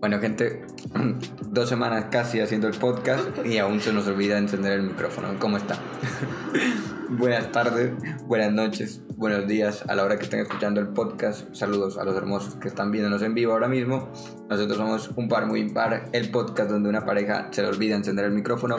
Bueno, gente, dos semanas casi haciendo el podcast y aún se nos olvida encender el micrófono. ¿Cómo está? buenas tardes, buenas noches, buenos días a la hora que estén escuchando el podcast. Saludos a los hermosos que están viéndonos en vivo ahora mismo. Nosotros somos un par muy impar, el podcast donde una pareja se le olvida encender el micrófono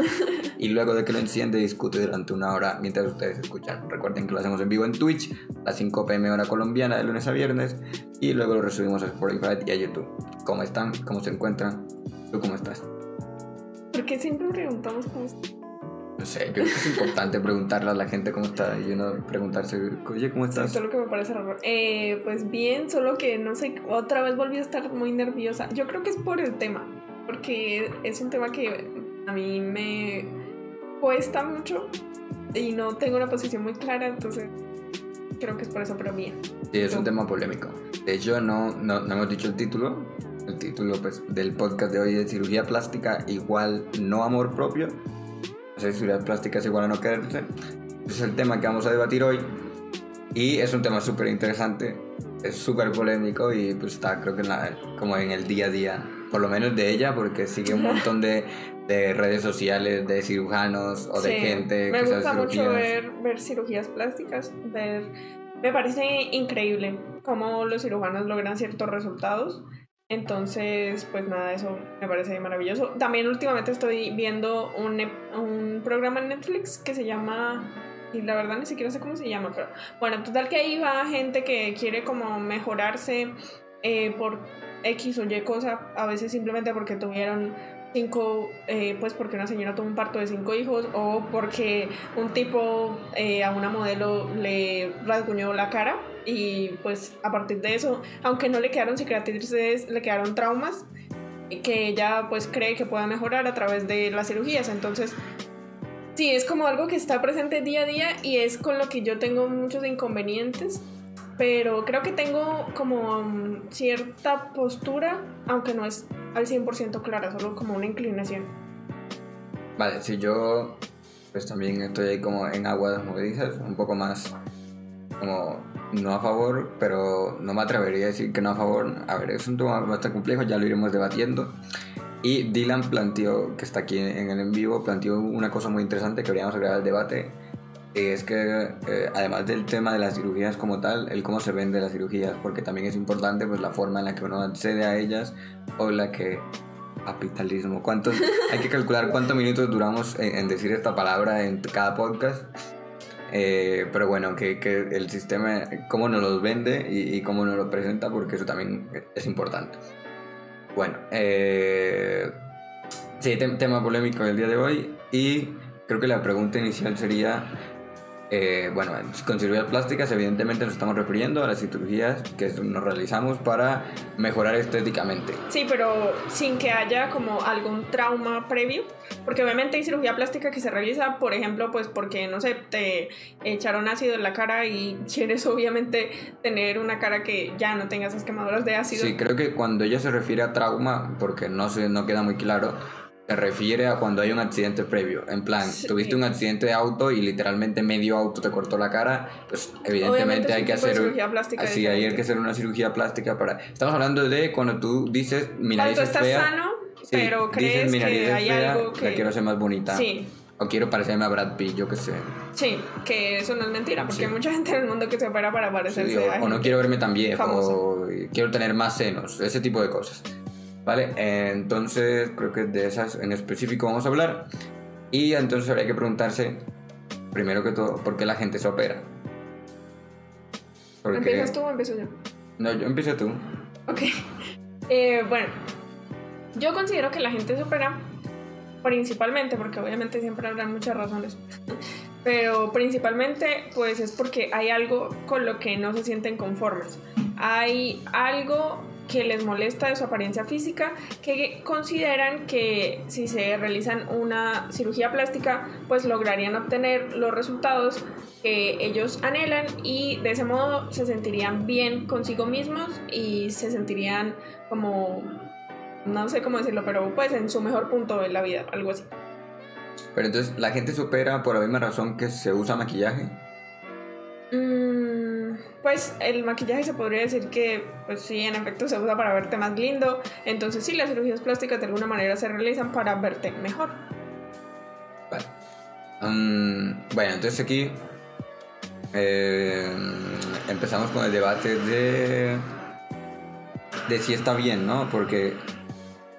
y luego de que lo enciende discute durante una hora mientras ustedes escuchan. Recuerden que lo hacemos en vivo en Twitch a 5 pm hora colombiana de lunes a viernes y luego lo resubimos a Spotify y a YouTube. ¿Cómo están? ¿Cómo se encuentran? ¿Tú cómo estás? Porque siempre preguntamos cómo estás. No sé, yo creo que es importante preguntarle a la gente cómo está y uno preguntarse, oye, ¿cómo estás? Sí, solo que me parece raro. Eh, pues bien, solo que no sé, otra vez volví a estar muy nerviosa. Yo creo que es por el tema, porque es un tema que a mí me cuesta mucho y no tengo una posición muy clara, entonces creo que es por eso, pero bien. Sí, es un tema polémico. De hecho, no, no, no hemos dicho el título. El título pues, del podcast de hoy es Cirugía Plástica igual no amor propio hacer cirugías plásticas igual a no quererse. es el tema que vamos a debatir hoy. Y es un tema súper interesante, es súper polémico y pues está creo que como en el día a día, por lo menos de ella, porque sigue un montón de, de redes sociales de cirujanos o de gente me que gusta mucho ver, ver cirugías plásticas, ver... Me parece increíble cómo los cirujanos logran ciertos resultados entonces, pues nada, eso me parece maravilloso. También últimamente estoy viendo un, un programa en Netflix que se llama y la verdad ni siquiera sé cómo se llama, pero bueno, total que ahí va gente que quiere como mejorarse eh, por X o Y cosa, a veces simplemente porque tuvieron cinco, eh, pues porque una señora tuvo un parto de cinco hijos o porque un tipo eh, a una modelo le rasguñó la cara y pues a partir de eso, aunque no le quedaron cicatrices, le quedaron traumas que ella pues cree que pueda mejorar a través de las cirugías. Entonces, sí, es como algo que está presente día a día y es con lo que yo tengo muchos inconvenientes, pero creo que tengo como mm, cierta postura, aunque no es al 100% clara, solo como una inclinación. Vale, si yo pues también estoy ahí como en aguas movedizas, un poco más como no a favor, pero no me atrevería a decir que no a favor. A ver, es un tema bastante complejo, ya lo iremos debatiendo. Y Dylan planteó, que está aquí en el en vivo, planteó una cosa muy interesante que deberíamos agregar al debate. Es que eh, además del tema de las cirugías como tal, el cómo se vende las cirugías, porque también es importante pues la forma en la que uno accede a ellas o la que capitalismo. ¿Cuántos, hay que calcular cuántos minutos duramos en decir esta palabra en cada podcast eh, pero bueno, que, que, el sistema, cómo nos los vende y, cómo nos lo presenta, porque eso también es importante. Bueno, eh, sí, tema polémico del día de hoy y creo que la pregunta inicial sería eh, bueno, con cirugías plásticas evidentemente nos estamos refiriendo a las cirugías que nos realizamos para mejorar estéticamente. Sí, pero sin que haya como algún trauma previo, porque obviamente hay cirugía plástica que se realiza, por ejemplo, pues porque, no sé, te echaron ácido en la cara y quieres obviamente tener una cara que ya no tenga esas quemaduras de ácido. Sí, creo que cuando ella se refiere a trauma, porque no, se, no queda muy claro, se refiere a cuando hay un accidente previo. En plan, tuviste un accidente de auto y literalmente medio auto te cortó la cara, pues evidentemente hay que hacer así hay que hacer una cirugía plástica para. Estamos hablando de cuando tú dices mi nariz es fea. sano, pero crees que hay algo que la quiero ser más bonita. Sí. O quiero parecerme a Brad Pitt, yo qué sé. Sí, que eso no es mentira, porque hay mucha gente en el mundo que se opera para parecerse o, o, no quiero verme tan viejo, o quiero tener más senos, ese tipo de cosas. ¿Vale? Entonces, creo que de esas en específico vamos a hablar. Y entonces habría que preguntarse, primero que todo, ¿por qué la gente se opera? ¿Empiezas tú o empiezo yo? No, yo empiezo tú. Ok. Eh, bueno, yo considero que la gente se opera principalmente, porque obviamente siempre habrán muchas razones, pero principalmente pues es porque hay algo con lo que no se sienten conformes. Hay algo que les molesta de su apariencia física, que consideran que si se realizan una cirugía plástica, pues lograrían obtener los resultados que ellos anhelan y de ese modo se sentirían bien consigo mismos y se sentirían como, no sé cómo decirlo, pero pues en su mejor punto de la vida, algo así. Pero entonces, ¿la gente supera por la misma razón que se usa maquillaje? Mmm pues el maquillaje se podría decir que, pues sí, en efecto se usa para verte más lindo. Entonces sí, las cirugías plásticas de alguna manera se realizan para verte mejor. Vale. Um, bueno, entonces aquí eh, empezamos con el debate de, de si está bien, ¿no? Porque...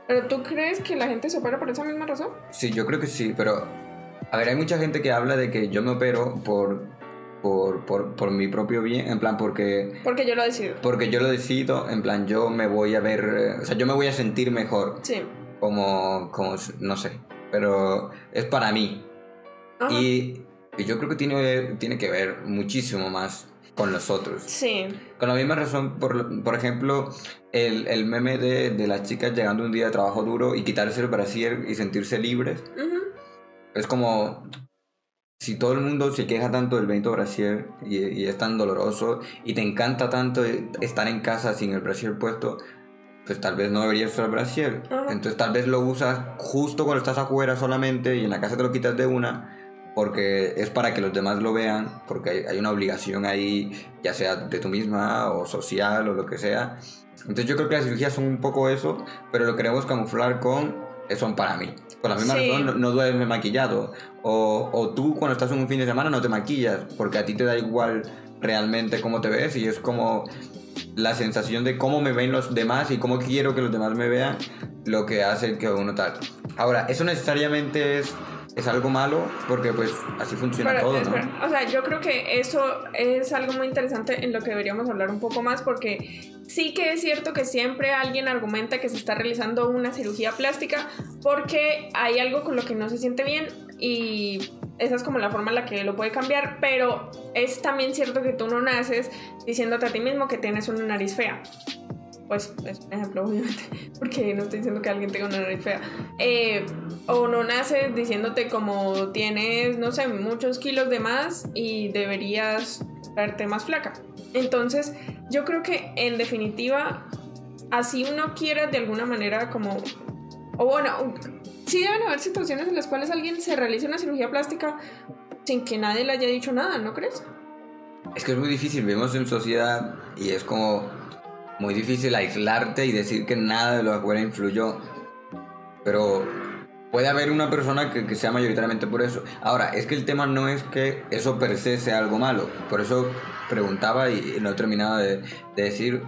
¿Pero tú crees que la gente se opera por esa misma razón? Sí, yo creo que sí, pero... A ver, hay mucha gente que habla de que yo me opero por por, por, por, mi propio bien, en plan porque... Porque yo lo decido. Porque yo lo decido, en plan yo me voy a ver, eh, o sea, yo me voy a sentir mejor. Sí. Como, como no sé, pero es para mí. Y, y, yo creo que tiene, tiene que ver muchísimo más con los otros. Sí. Con la misma razón, por, por ejemplo, el, el meme de, de, las chicas llegando un día de trabajo duro y quitarse el brasier y sentirse libres. Es como, si todo el mundo se queja tanto del Benito Brasier y, es tan doloroso y te encanta tanto estar en casa sin el brasier puesto, pues tal vez no deberías usar brasier. Entonces tal vez lo usas justo cuando estás afuera solamente y en la casa te lo quitas de una porque es para que los demás lo vean, porque hay, una obligación ahí, ya sea de tú misma o social o lo que sea. Entonces yo creo que las cirugías son un poco eso, pero lo queremos camuflar con son para mí. Por la misma razón, no, no, duermes maquillado. O, o, tú cuando estás en un fin de semana no te maquillas, porque a ti te da igual realmente cómo te ves y es como la sensación de cómo me ven los demás y cómo quiero que los demás me vean lo que hace que uno tal. Ahora, eso necesariamente es es algo malo porque pues así funciona todo, ¿no? O sea, yo creo que eso es algo muy interesante en lo que deberíamos hablar un poco más porque sí que es cierto que siempre alguien argumenta que se está realizando una cirugía plástica porque hay algo con lo que no se siente bien y esa es como la forma en la que lo puede cambiar, pero es también cierto que tú no naces diciéndote a ti mismo que tienes una nariz fea pues es un ejemplo obviamente, porque no estoy diciendo que alguien tenga una nariz fea, eh, o no naces diciéndote como tienes, no sé, muchos kilos de más y deberías verte más flaca. Entonces, yo creo que en definitiva, así uno quiera de alguna manera como, o bueno, sí deben haber situaciones en las cuales alguien se realice una cirugía plástica sin que nadie le haya dicho nada, ¿no crees? Es que es muy difícil, vivimos en sociedad y es como muy difícil aislarte y decir que nada de lo afuera influyó. Pero puede haber una persona que, sea mayoritariamente por eso. Ahora, es que el tema no es que eso per se sea algo malo. Por eso preguntaba y no he terminado de, decir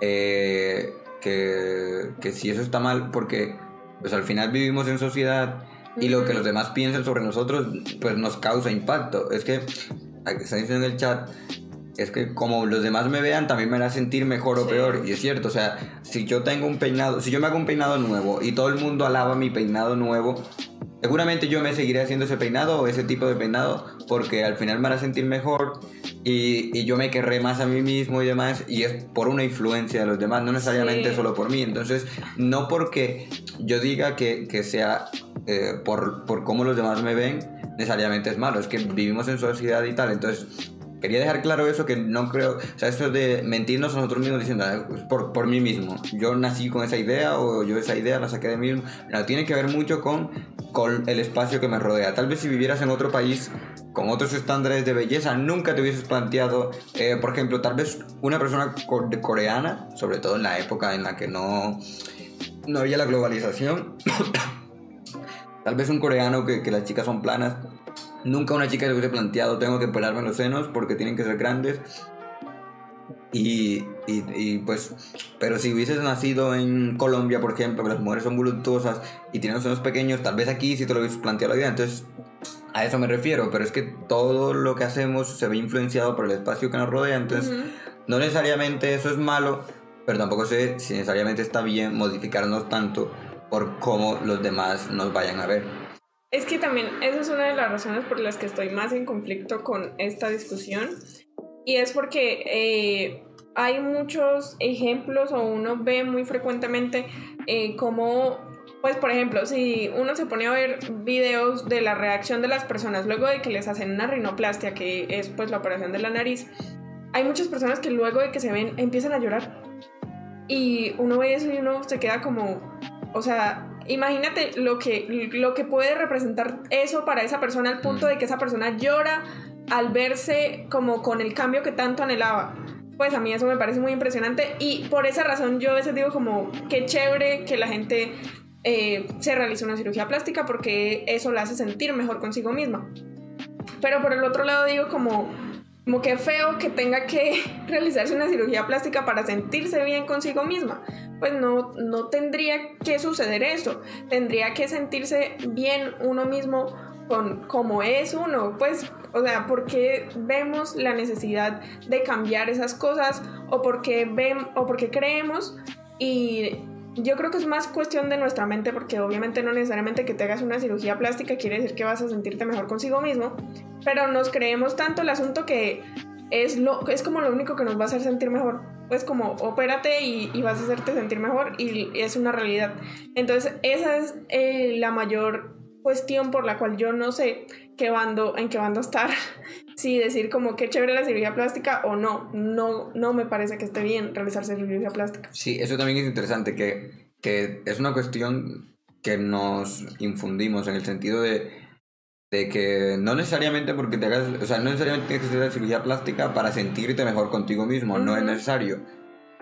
eh, que, que si eso está mal, porque pues al final vivimos en sociedad y lo que los demás piensan sobre nosotros pues nos causa impacto. Es que, está diciendo en el chat, es que como los demás me vean, también me hará sentir mejor o peor. Y es cierto, o sea, si yo tengo un peinado, si yo me hago un peinado nuevo y todo el mundo alaba mi peinado nuevo, seguramente yo me seguiré haciendo ese peinado o ese tipo de peinado porque al final me hará sentir mejor y, y yo me querré más a mí mismo y demás. Y es por una influencia de los demás, no necesariamente solo por mí. Entonces, no porque yo diga que, que sea eh, por, por cómo los demás me ven, necesariamente es malo. Es que vivimos en sociedad y tal. Entonces, Quería dejar claro eso, que no creo, o sea, eso de mentirnos a nosotros mismos diciendo, pues por, por mí mismo, yo nací con esa idea o yo esa idea la saqué de mí mismo, no, tiene que ver mucho con, con el espacio que me rodea. Tal vez si vivieras en otro país con otros estándares de belleza, nunca te hubieses planteado, eh, por ejemplo, tal vez una persona coreana, sobre todo en la época en la que no, no había la globalización, tal vez un coreano que, que las chicas son planas, Nunca una chica le hubiese planteado, tengo que pelarme los senos porque tienen que ser grandes. Y, y, pues, pero si hubieses nacido en Colombia, por ejemplo, que las mujeres son voluptuosas y tienen los senos pequeños, tal vez aquí sí te lo hubieses planteado la idea. Entonces, a eso me refiero, pero es que todo lo que hacemos se ve influenciado por el espacio que nos rodea. Entonces, no necesariamente eso es malo, pero tampoco sé si necesariamente está bien modificarnos tanto por cómo los demás nos vayan a ver. Es que también esa es una de las razones por las que estoy más en conflicto con esta discusión. Y es porque eh, hay muchos ejemplos o uno ve muy frecuentemente eh, como, pues por ejemplo, si uno se pone a ver videos de la reacción de las personas luego de que les hacen una rinoplastia, que es pues la operación de la nariz, hay muchas personas que luego de que se ven empiezan a llorar. Y uno ve eso y uno se queda como, o sea, imagínate lo que, lo que puede representar eso para esa persona al punto mm. de que esa persona llora al verse como con el cambio que tanto anhelaba. pues a mí eso me parece muy impresionante y por esa razón yo a veces digo como, qué chévere que la gente eh, se realice una cirugía plástica porque eso la hace sentir mejor consigo misma. Pero por el otro lado digo como, como que feo que tenga que realizarse una cirugía plástica para sentirse bien consigo misma. Pues no, no tendría que suceder eso. Tendría que sentirse bien uno mismo con cómo es uno. Pues, o sea, ¿por qué vemos la necesidad de cambiar esas cosas? ¿O porque, ven, o porque creemos y yo creo que es más cuestión de nuestra mente porque obviamente no necesariamente que te hagas una cirugía plástica quiere decir que vas a sentirte mejor consigo mismo, pero nos creemos tanto el asunto que es, lo, es como lo único que nos va a hacer sentir mejor. Pues como opérate y, y vas a hacerte sentir mejor y es una realidad. Entonces esa es eh, la mayor cuestión por la cual yo no sé qué bando, en qué bando estar. Si decir como qué chévere la cirugía plástica o no. No, no me parece que esté bien realizarse cirugía plástica. Sí, eso también es interesante, que, que es una cuestión que nos infundimos en el sentido de, de que no necesariamente porque te hagas, o sea, no necesariamente tienes que hacer la cirugía plástica para sentirte mejor contigo mismo, no es necesario.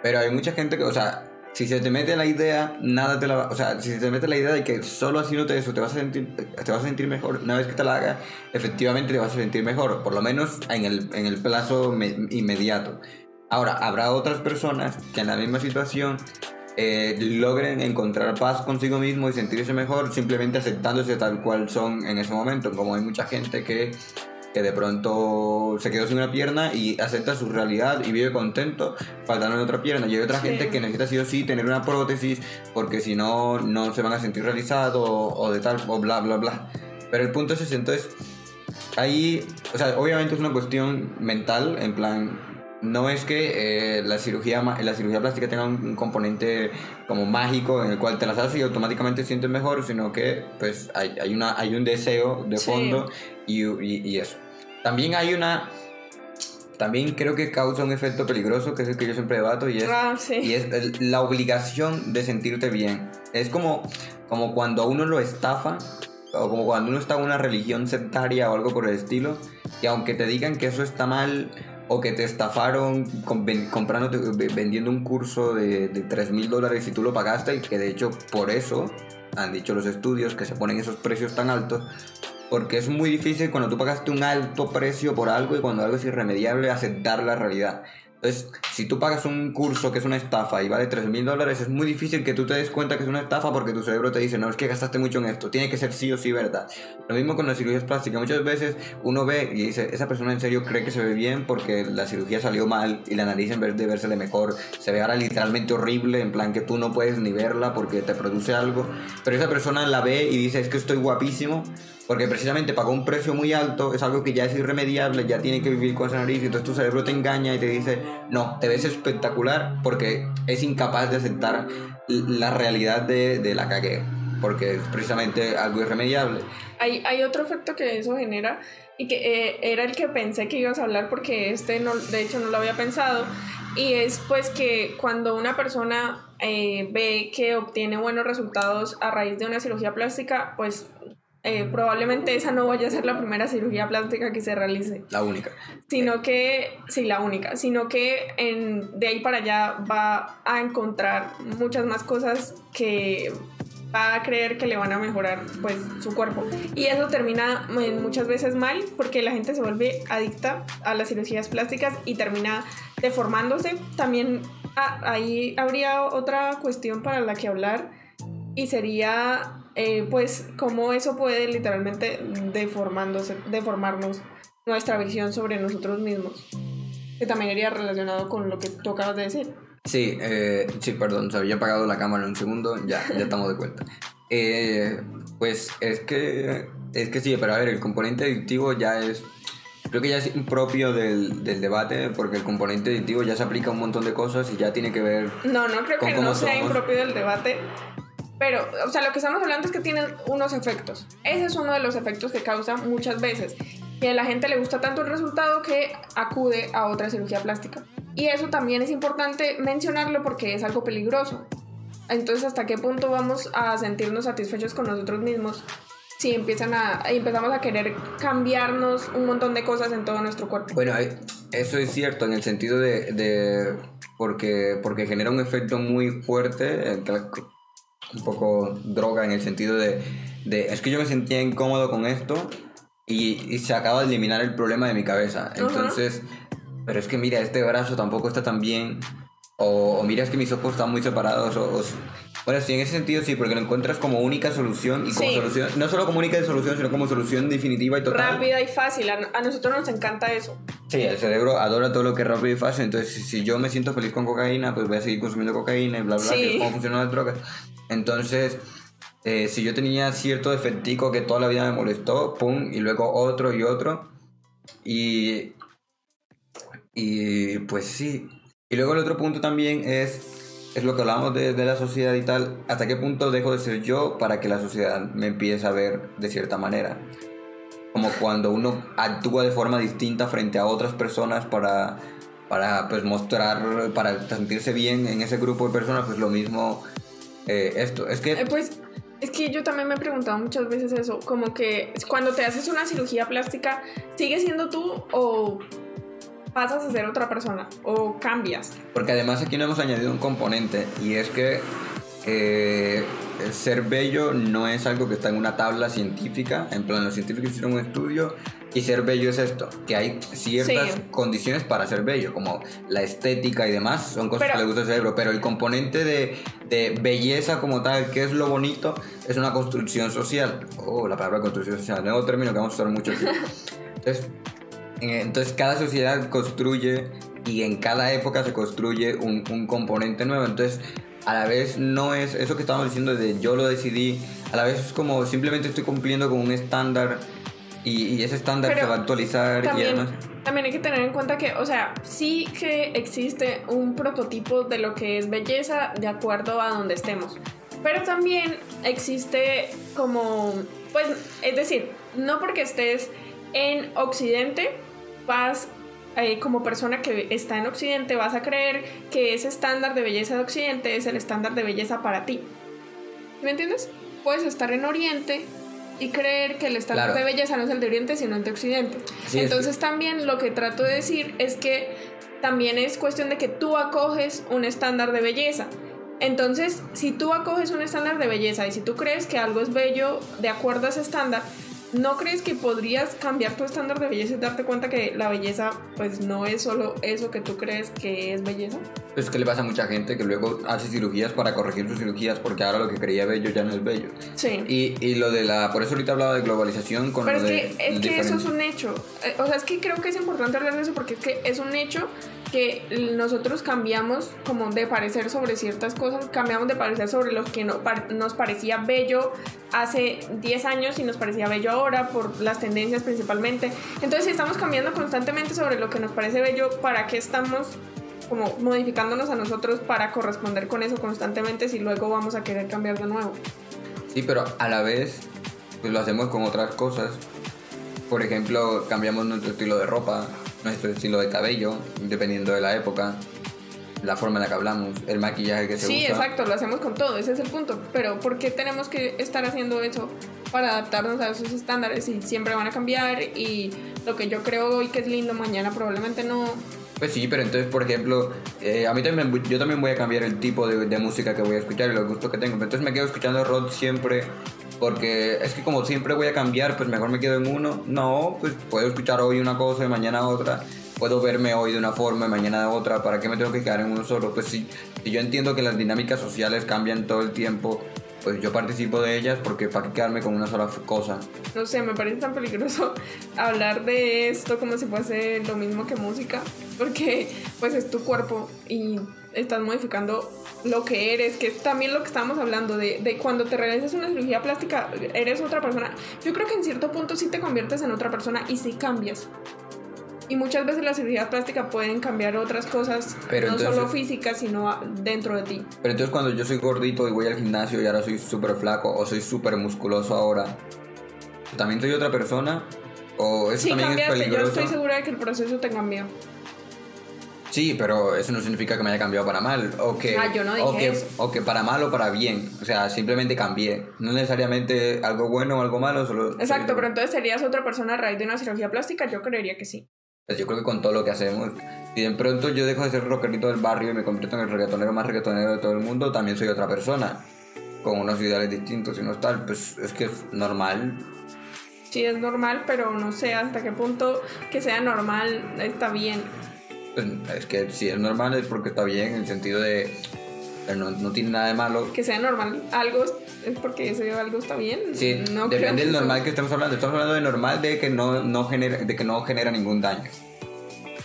Pero hay mucha gente que, o sea, si se te mete la idea, nada te la va, o sea, si se te mete la idea de que solo haciéndote eso te vas a sentir, te vas a sentir mejor, una vez que te la hagas, efectivamente te vas a sentir mejor, por lo menos en el, en el plazo inmediato. Ahora, habrá otras personas que en la misma situación eh, logren encontrar paz consigo mismo y sentirse mejor simplemente aceptándose tal cual son en ese momento, como hay mucha gente que que de pronto se quedó sin una pierna y acepta su realidad y vive contento faltando otra pierna. Y hay otra gente que necesita sí o sí tener una prótesis porque si no, no se van a sentir realizados o, de tal, o bla, bla, bla. Pero el punto es ese, entonces, ahí, o sea, obviamente es una cuestión mental, en plan, no es que eh, la, cirugía, la cirugía plástica tenga un, componente como mágico en el cual te las haces y automáticamente te sientes mejor, sino que pues hay, hay, una, hay un deseo de fondo y, y, eso. También hay una también creo que causa un efecto peligroso, que es el que yo siempre debato, y es, ah, y es la obligación de sentirte bien. Es como, como cuando a uno lo estafa, o como cuando uno está en una religión sectaria o algo por el estilo, y aunque te digan que eso está mal, o que te estafaron comprando, vendiendo un curso de, de 3 mil dólares y tú lo pagaste, y que de hecho por eso han dicho los estudios que se ponen esos precios tan altos, porque es muy difícil cuando tú pagaste un alto precio por algo y cuando algo es irremediable aceptar la realidad. Entonces, si tú pagas un curso que es una estafa y vale 3 mil dólares, es muy difícil que tú te des cuenta que es una estafa porque tu cerebro te dice, no, es que gastaste mucho en esto, tiene que ser sí o sí verdad. Lo mismo con las cirugías plásticas. Muchas veces uno ve y dice, esa persona en serio cree que se ve bien porque la cirugía salió mal y la nariz en vez de versele mejor, se ve ahora literalmente horrible, en plan que tú no puedes ni verla porque te produce algo. Pero esa persona la ve y dice, es que estoy guapísimo porque precisamente pagó un precio muy alto, es algo que ya es irremediable, ya tiene que vivir con esa nariz, y entonces tu cerebro te engaña y te dice, no, te ves espectacular porque es incapaz de aceptar la realidad de, de la cagué, porque es precisamente algo irremediable. Hay, hay otro efecto que eso genera y que eh, era el que pensé que ibas a hablar porque este no, de hecho no lo había pensado y es pues que cuando una persona eh, ve que obtiene buenos resultados a raíz de una cirugía plástica, pues eh, probablemente esa no vaya a ser la primera cirugía plástica que se realice. La única. Sino que, sí, la única, sino que en, de ahí para allá va a encontrar muchas más cosas que va a creer que le van a mejorar pues su cuerpo. Y eso termina eh, muchas veces mal porque la gente se vuelve adicta a las cirugías plásticas y termina deformándose. También ah, ahí habría otra cuestión para la que hablar y sería eh, pues cómo eso puede literalmente deformándose, deformarnos nuestra visión sobre nosotros mismos. Que también iría relacionado con lo que tú acabas de decir. Sí, eh, sí, perdón, se había apagado la cámara un segundo, ya, ya estamos de cuenta. Eh, pues es que, es que sí, pero a ver, el componente adictivo ya es, creo que ya es impropio del, del debate, porque el componente adictivo ya se aplica a un montón de cosas y ya tiene que ver... No, no creo que no sea impropio del debate, pero, o sea, lo que estamos hablando es que tienen unos efectos. Ese es uno de los efectos que causa muchas veces. Que a la gente le gusta tanto el resultado que acude a otra cirugía plástica. Y eso también es importante mencionarlo porque es algo peligroso. Entonces, ¿hasta qué punto vamos a sentirnos satisfechos con nosotros mismos si empiezan a, empezamos a querer cambiarnos un montón de cosas en todo nuestro cuerpo? Bueno, eso es cierto en el sentido de, de porque, porque genera un efecto muy fuerte, un poco droga en el sentido de, de, es que yo me sentía incómodo con esto y, y se acaba de eliminar el problema de mi cabeza. Entonces, pero es que mira, este brazo tampoco está tan bien, o, mira, es que mis ojos están muy separados, o, bueno, sí, en ese sentido sí, porque lo encuentras como única solución y como solución, no solo como única solución, sino como solución definitiva y total. Rápida y fácil, a, nosotros nos encanta eso. Sí, el cerebro adora todo lo que es rápido y fácil, entonces si, yo me siento feliz con cocaína, pues voy a seguir consumiendo cocaína y bla, bla, que es como funcionan las drogas. Entonces, eh, si yo tenía cierto defectico que toda la vida me molestó, pum, y luego otro y otro, y, y pues sí. Y luego el otro punto también es es lo que hablamos de, de, la sociedad y tal, hasta qué punto dejo de ser yo para que la sociedad me empiece a ver de cierta manera. Como cuando uno actúa de forma distinta frente a otras personas para, para pues mostrar, para sentirse bien en ese grupo de personas, pues lo mismo eh, esto. Es que... Eh, pues es que yo también me he preguntado muchas veces eso, como que cuando te haces una cirugía plástica, ¿sigues siendo tú o pasas a ser otra persona o cambias. Porque además aquí no hemos añadido un componente y es que eh, ser bello no es algo que está en una tabla científica, en plan los científicos hicieron un estudio y ser bello es esto, que hay ciertas condiciones para ser bello, como la estética y demás, son cosas que le gusta al cerebro, pero el componente de, de, belleza como tal, que es lo bonito, es una construcción social. Oh, la palabra construcción social, nuevo término que vamos a usar mucho aquí. Entonces, entonces cada sociedad construye y en cada época se construye un, un, componente nuevo. Entonces a la vez no es eso que estábamos diciendo de yo lo decidí, a la vez es como simplemente estoy cumpliendo con un estándar y, ese estándar se va a actualizar también, y además... También hay que tener en cuenta que, o sea, sí que existe un prototipo de lo que es belleza de acuerdo a donde estemos. Pero también existe como, pues, es decir, no porque estés en Occidente vas, eh, como persona que está en Occidente, vas a creer que ese estándar de belleza de Occidente es el estándar de belleza para ti. ¿Me entiendes? Puedes estar en Oriente y creer que el estándar de belleza no es el de Oriente, sino el de Occidente. Entonces también lo que trato de decir es que también es cuestión de que tú acoges un estándar de belleza. Entonces, si tú acoges un estándar de belleza y si tú crees que algo es bello de acuerdo a ese estándar, ¿No crees que podrías cambiar tu estándar de belleza y darte cuenta que la belleza pues no es solo eso que tú crees que es belleza? Es que le pasa a mucha gente que luego hace cirugías para corregir sus cirugías porque ahora lo que creía bello ya no es bello. Sí. Y, y lo de la... Por eso ahorita hablaba de globalización con Pero lo es de... que, es que eso es un hecho. Eh, o sea, es que creo que es importante hablar de eso porque es que es un hecho que nosotros cambiamos como de parecer sobre ciertas cosas, cambiamos de parecer sobre lo que no, nos parecía bello hace 10 años y nos parecía bello ahora por las tendencias principalmente. Entonces, si estamos cambiando constantemente sobre lo que nos parece bello, ¿para qué estamos como modificándonos a nosotros para corresponder con eso constantemente si luego vamos a querer cambiar de nuevo? Sí, pero a la vez pues lo hacemos con otras cosas. Por ejemplo, cambiamos nuestro estilo de ropa, nuestro estilo de cabello, dependiendo de la época, la forma en la que hablamos, el maquillaje que se usa. Sí, exacto, lo hacemos con todo, ese es el punto. Pero ¿por qué tenemos que estar haciendo eso para adaptarnos a esos estándares y siempre van a cambiar y lo que yo creo hoy que es lindo mañana probablemente no? Pues sí, pero entonces, por ejemplo, eh, a mí también, yo también voy a cambiar el tipo de, de, música que voy a escuchar y los gustos que tengo. Entonces me quedo escuchando rock siempre porque es que como siempre voy a cambiar, pues mejor me quedo en uno. No, pues puedo escuchar hoy una cosa y mañana otra. Puedo verme hoy de una forma y mañana de otra. ¿Para qué me tengo que quedar en uno solo? Pues sí, yo entiendo que las dinámicas sociales cambian todo el tiempo. Pues yo participo de ellas porque para quedarme con una sola cosa. No sé, me parece tan peligroso hablar de esto como si fuese lo mismo que música. Porque pues es tu cuerpo y estás modificando lo que eres, que es también lo que estábamos hablando, de, de, cuando te realizas una cirugía plástica, eres otra persona. Yo creo que en cierto punto sí te conviertes en otra persona y sí cambias. Y muchas veces la cirugía plástica pueden cambiar otras cosas, no solo físicas, sino dentro de ti. Pero entonces cuando yo soy gordito y voy al gimnasio y ahora soy súper flaco o soy súper musculoso ahora, ¿también soy otra persona? ¿O eso sí, también cambiaste. es peligroso? Yo estoy segura de que el proceso te cambió. Sí, pero eso no significa que me haya cambiado para mal. O que, ah, yo no dije o que, eso. o que para mal o para bien. O sea, simplemente cambié. No necesariamente algo bueno o algo malo, solo... Exacto, pero entonces serías otra persona a raíz de una cirugía plástica, yo creería que sí. Pues yo creo que con todo lo que hacemos, si de pronto yo dejo de ser rockerito del barrio y me convierto en el reggaetonero más reggaetonero de todo el mundo, también soy otra persona, con unos ideales distintos y no tal, pues es que es normal. Sí, es normal, pero no sé hasta qué punto que sea normal está bien. Pues es que si es normal es porque está bien, en el sentido de no, no, tiene nada de malo. Que sea normal, algo es porque ese algo está bien. Sí, no depende del normal que estemos hablando. Estamos hablando de normal de que no, no genera, de que no genera ningún daño.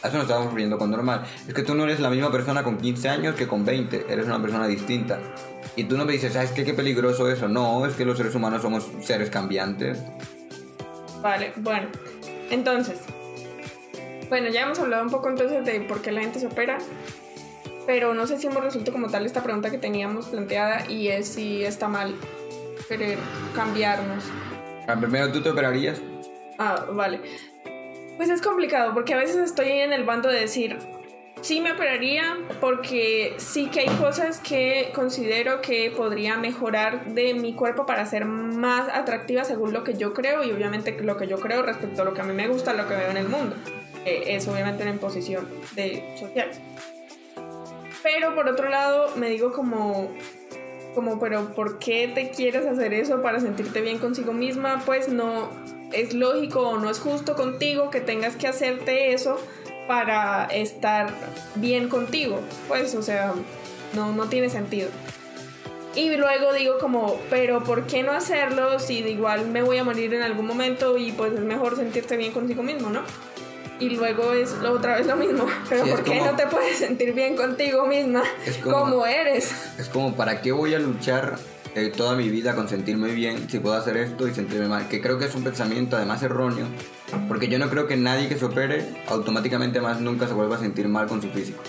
A eso nos estamos refiriendo con normal. Es que tú no eres la misma persona con 15 años que con 20. Eres una persona distinta. Y tú no me dices, ¿sabes qué? Qué peligroso eso. No, es que los seres humanos somos seres cambiantes. Vale, bueno. Entonces, bueno, ya hemos hablado un poco entonces de por qué la gente se opera pero no sé si hemos resuelto como tal esta pregunta que teníamos planteada y es si está mal querer cambiarnos. Ah, primero, ¿tú te operarías? Ah, vale. Pues es complicado porque a veces estoy en el bando de decir, sí me operaría porque sí que hay cosas que considero que podría mejorar de mi cuerpo para ser más atractiva según lo que yo creo y obviamente lo que yo creo respecto a lo que a mí me gusta, lo que veo en el mundo. es obviamente una imposición de social. Pero por otro lado, me digo como, como, pero ¿por qué te quieres hacer eso para sentirte bien consigo misma? Pues no es lógico o no es justo contigo que tengas que hacerte eso para estar bien contigo. Pues, o sea, no, no tiene sentido. Y luego digo como, pero ¿por qué no hacerlo si igual me voy a morir en algún momento y pues es mejor sentirte bien consigo mismo, ¿no? Y luego es otra vez lo mismo. Pero ¿por qué no te puedes sentir bien contigo misma como, eres? Es como, ¿para qué voy a luchar eh, toda mi vida con sentirme bien si puedo hacer esto y sentirme mal? Que creo que es un pensamiento además erróneo, porque yo no creo que nadie que se opere automáticamente más nunca se vuelva a sentir mal con su físico.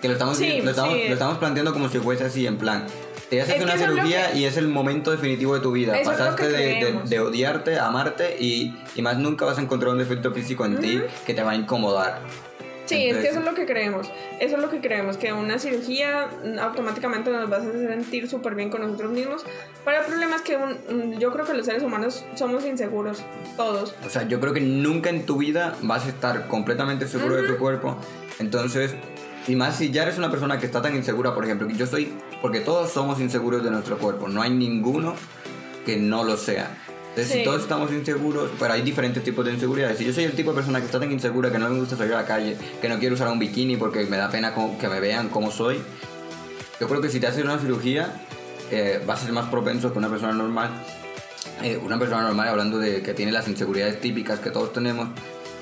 Que lo estamos, lo estamos, lo estamos planteando como si fuese así, en plan, te haces una cirugía y es el momento definitivo de tu vida. Pasaste de, odiarte a amarte y, y, más nunca vas a encontrar un defecto físico en ti que te va a incomodar. Sí, es que eso es lo que creemos. Eso es lo que creemos, que una cirugía automáticamente nos va a hacer sentir súper bien con nosotros mismos. Pero el problema es que yo creo que los seres humanos somos inseguros, todos. O sea, yo creo que nunca en tu vida vas a estar completamente seguro de tu cuerpo. Entonces, y más si ya eres una persona que está tan insegura, por ejemplo, que yo soy, porque todos somos inseguros de nuestro cuerpo, no hay ninguno que no lo sea. Entonces, si todos estamos inseguros, pero hay diferentes tipos de inseguridades. Si yo soy el tipo de persona que está tan insegura que no me gusta salir a la calle, que no quiero usar un bikini porque me da pena que me vean como soy, yo creo que si te haces una cirugía, eh, vas a ser más propenso que una persona normal. Eh, una persona normal, hablando de que tiene las inseguridades típicas que todos tenemos,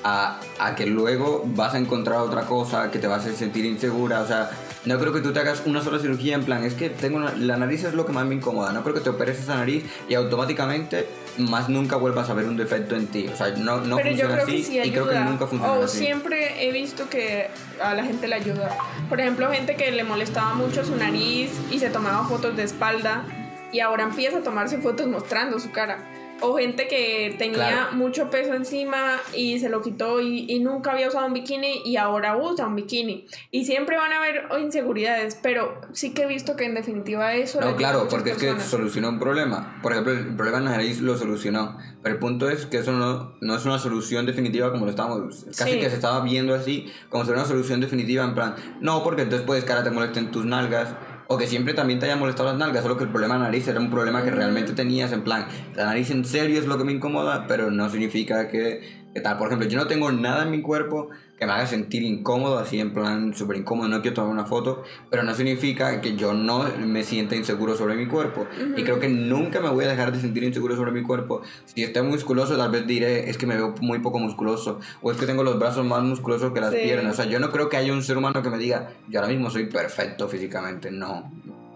a, a, que luego vas a encontrar otra cosa que te vas a sentir insegura. O sea, no creo que tú te hagas una sola cirugía en plan, es que tengo la nariz es lo que más me incomoda. No creo que te operes esa nariz y automáticamente más nunca vuelvas a ver un defecto en ti. O sea, no, no funciona así y creo que nunca funciona o así. siempre he visto que a la gente le ayuda. Por ejemplo, gente que le molestaba mucho su nariz y se tomaba fotos de espalda y ahora empieza a tomarse fotos mostrando su cara o gente que tenía mucho peso encima y se lo quitó y, nunca había usado un bikini y ahora usa un bikini. Y siempre van a haber inseguridades, pero sí que he visto que en definitiva eso... No, claro, porque es que solucionó un problema. Por ejemplo, el problema en la nariz lo solucionó. Pero el punto es que eso no, no es una solución definitiva como lo estamos... Casi que se estaba viendo así, como si fuera una solución definitiva en plan... No, porque entonces puedes que ahora te molesten tus nalgas o que siempre también te haya molestado las nalgas, solo que el problema de la nariz era un problema que realmente tenías, en plan, la nariz en serio es lo que me incomoda, pero no significa que, que tal. Por ejemplo, yo no tengo nada en mi cuerpo que me haga sentir incómodo, así en plan súper incómodo, no quiero tomar una foto, pero no significa que yo no me sienta inseguro sobre mi cuerpo. Y creo que nunca me voy a dejar de sentir inseguro sobre mi cuerpo. Si estoy musculoso, tal vez diré, es que me veo muy poco musculoso, o es que tengo los brazos más musculosos que las piernas. O sea, yo no creo que haya un ser humano que me diga, yo ahora mismo soy perfecto físicamente. No,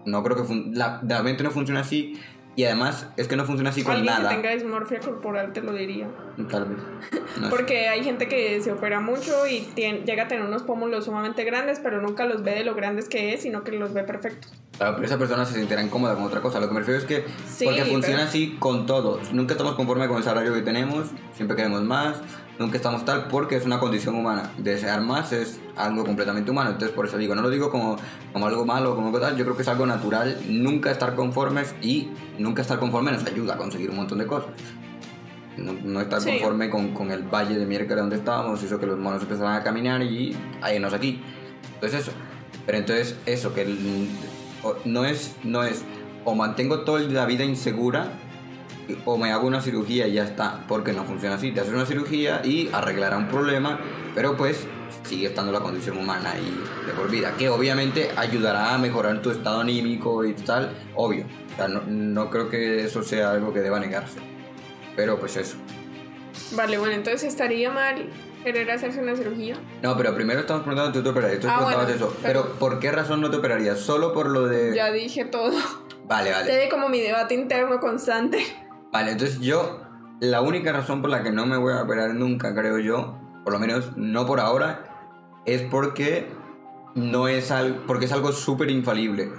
no creo que la, la mente no funciona así y además es que no funciona así con nada. que tenga dismorfia corporal te lo diría. Tal vez. Porque hay gente que se opera mucho y llega a tener unos pómulos sumamente grandes, pero nunca los ve de lo grandes que es, sino que los ve perfectos. Pero esa persona se sentirá incómoda con otra cosa. Lo que me refiero es que porque funciona así con todos. Nunca estamos conformes con el salario que tenemos, siempre queremos más, nunca estamos tal porque es una condición humana. Desear más es algo completamente humano. Entonces, por eso digo, no lo digo como, como algo malo, como algo tal. Yo creo que es algo natural nunca estar conformes y nunca estar conforme nos ayuda a conseguir un montón de cosas. no, estar conforme con, con, el valle de miércoles donde estábamos, hizo que los monos empezaran a caminar y ahí nos aquí. Entonces eso. Pero entonces eso, que no es, no es o mantengo toda la vida insegura o me hago una cirugía y ya está, porque no funciona así. Te haces una cirugía y arreglará un problema, pero pues sigue estando la condición humana ahí de por vida, que obviamente ayudará a mejorar tu estado anímico y tal, obvio. No, no creo que eso sea algo que deba negarse. Pero pues eso. Vale, bueno, entonces estaría mal querer hacerse una cirugía. No, pero primero estamos preguntando, ¿tú te operarías? Tú ah, eso. Pero... ¿por qué razón no te operarías? ¿Solo por lo de...? Ya dije todo. Vale, vale. Te como mi debate interno constante. Vale, entonces yo... La única razón por la que no me voy a operar nunca, creo yo, por lo menos no por ahora, es porque no es algo, porque es algo súper infalible.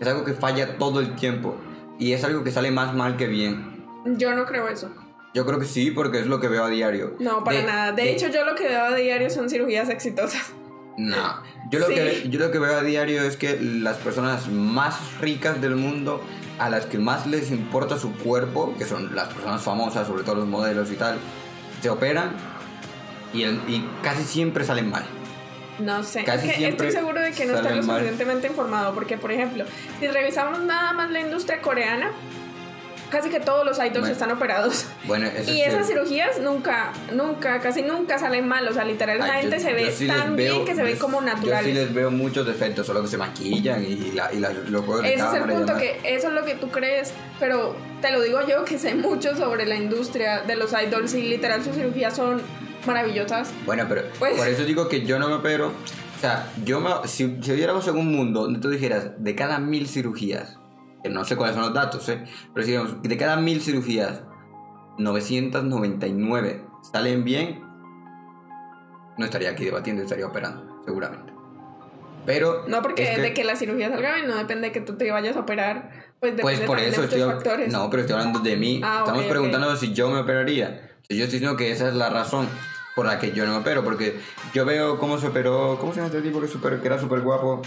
Es algo que falla todo el tiempo y es algo que sale más mal que bien. Yo no creo eso. Yo creo que sí, porque es lo que veo a diario. No, para nada. De, hecho, yo lo que veo a diario son cirugías exitosas. No. Yo lo, que, yo lo que veo a diario es que las personas más ricas del mundo, a las que más les importa su cuerpo, que son las personas famosas, sobre todo los modelos y tal, se operan y, y casi siempre salen mal. No sé, Casi es que estoy seguro de que no estás lo suficientemente informado, porque por ejemplo, si revisamos nada más la industria coreana, casi que todos los idols están operados. Bueno, y esas cirugías nunca, nunca, casi nunca salen mal. O sea, literal, la gente se ve tan bien que se ve como natural. Yo sí les veo muchos defectos, solo que se maquillan y, la, y la, lo Ese es el punto, que eso es lo que tú crees, pero te lo digo yo que sé mucho sobre la industria de los idols y literal sus cirugías son maravillosas. Bueno, pero pues por eso digo que yo no me opero. O sea, yo me, si, si viéramos en un mundo donde tú dijeras de cada mil cirugías no sé cuáles son los datos, ¿eh? pero si digamos, de cada mil cirugías, 999 salen bien, no estaría aquí debatiendo, estaría operando, seguramente. Pero. No, porque de que la cirugía salga bien, no depende de que tú te vayas a operar. Pues, pues por eso estoy. Factores. No, pero estoy hablando de mí. Ah, Estamos preguntando si yo me operaría. Si yo estoy diciendo que esa es la razón por la que yo no me opero, porque yo veo cómo se operó. ¿Cómo se llama este tipo que, super, que era súper guapo?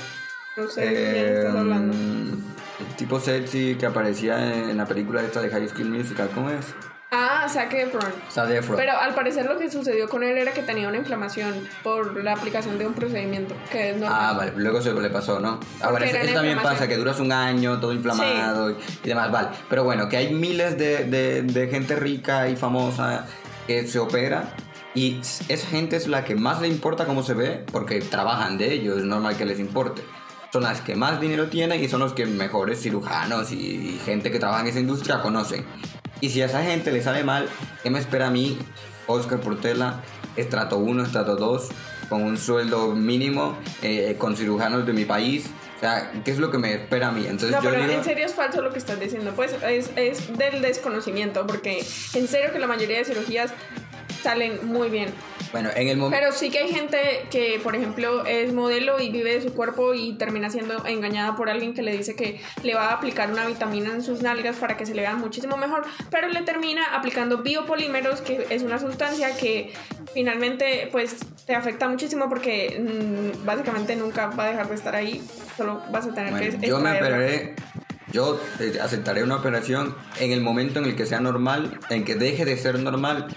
No sé, ¿de estás hablando? Em, el tipo sexy que aparecía en la película esta de High School Musical, ¿cómo es? Ah, Zac Efron. Zac Efron. Pero al parecer lo que sucedió con él era que tenía una inflamación por la aplicación de un procedimiento que es Ah, vale, luego se le pasó, ¿no? Ahora, eso, también pasa, que duras un año todo inflamado y, demás, vale. Pero bueno, que hay miles de, de, de gente rica y famosa que se opera y esa gente es la que más le importa cómo se ve porque trabajan de ello, es normal que les importe son las que más dinero tienen y son los que mejores cirujanos y, gente que trabaja en esa industria conocen. Y si a esa gente le sale mal, ¿qué me espera a mí, Oscar Portela, estrato 1, estrato 2, con un sueldo mínimo, eh, con cirujanos de mi país? O sea, ¿qué es lo que me espera a mí? Entonces, no, pero en serio es falso lo que estás diciendo. Pues es, es del desconocimiento, porque en serio que la mayoría de cirugías salen muy bien. Bueno, en el momento... Pero sí que hay gente que, por ejemplo, es modelo y vive de su cuerpo y termina siendo engañada por alguien que le dice que le va a aplicar una vitamina en sus nalgas para que se le vean muchísimo mejor, pero le termina aplicando biopolímeros, que es una sustancia que finalmente pues te afecta muchísimo porque mm, básicamente nunca va a dejar de estar ahí, solo vas a tener que... Yo me operaré yo eh, aceptaré una operación en el momento en el que sea normal, en que deje de ser normal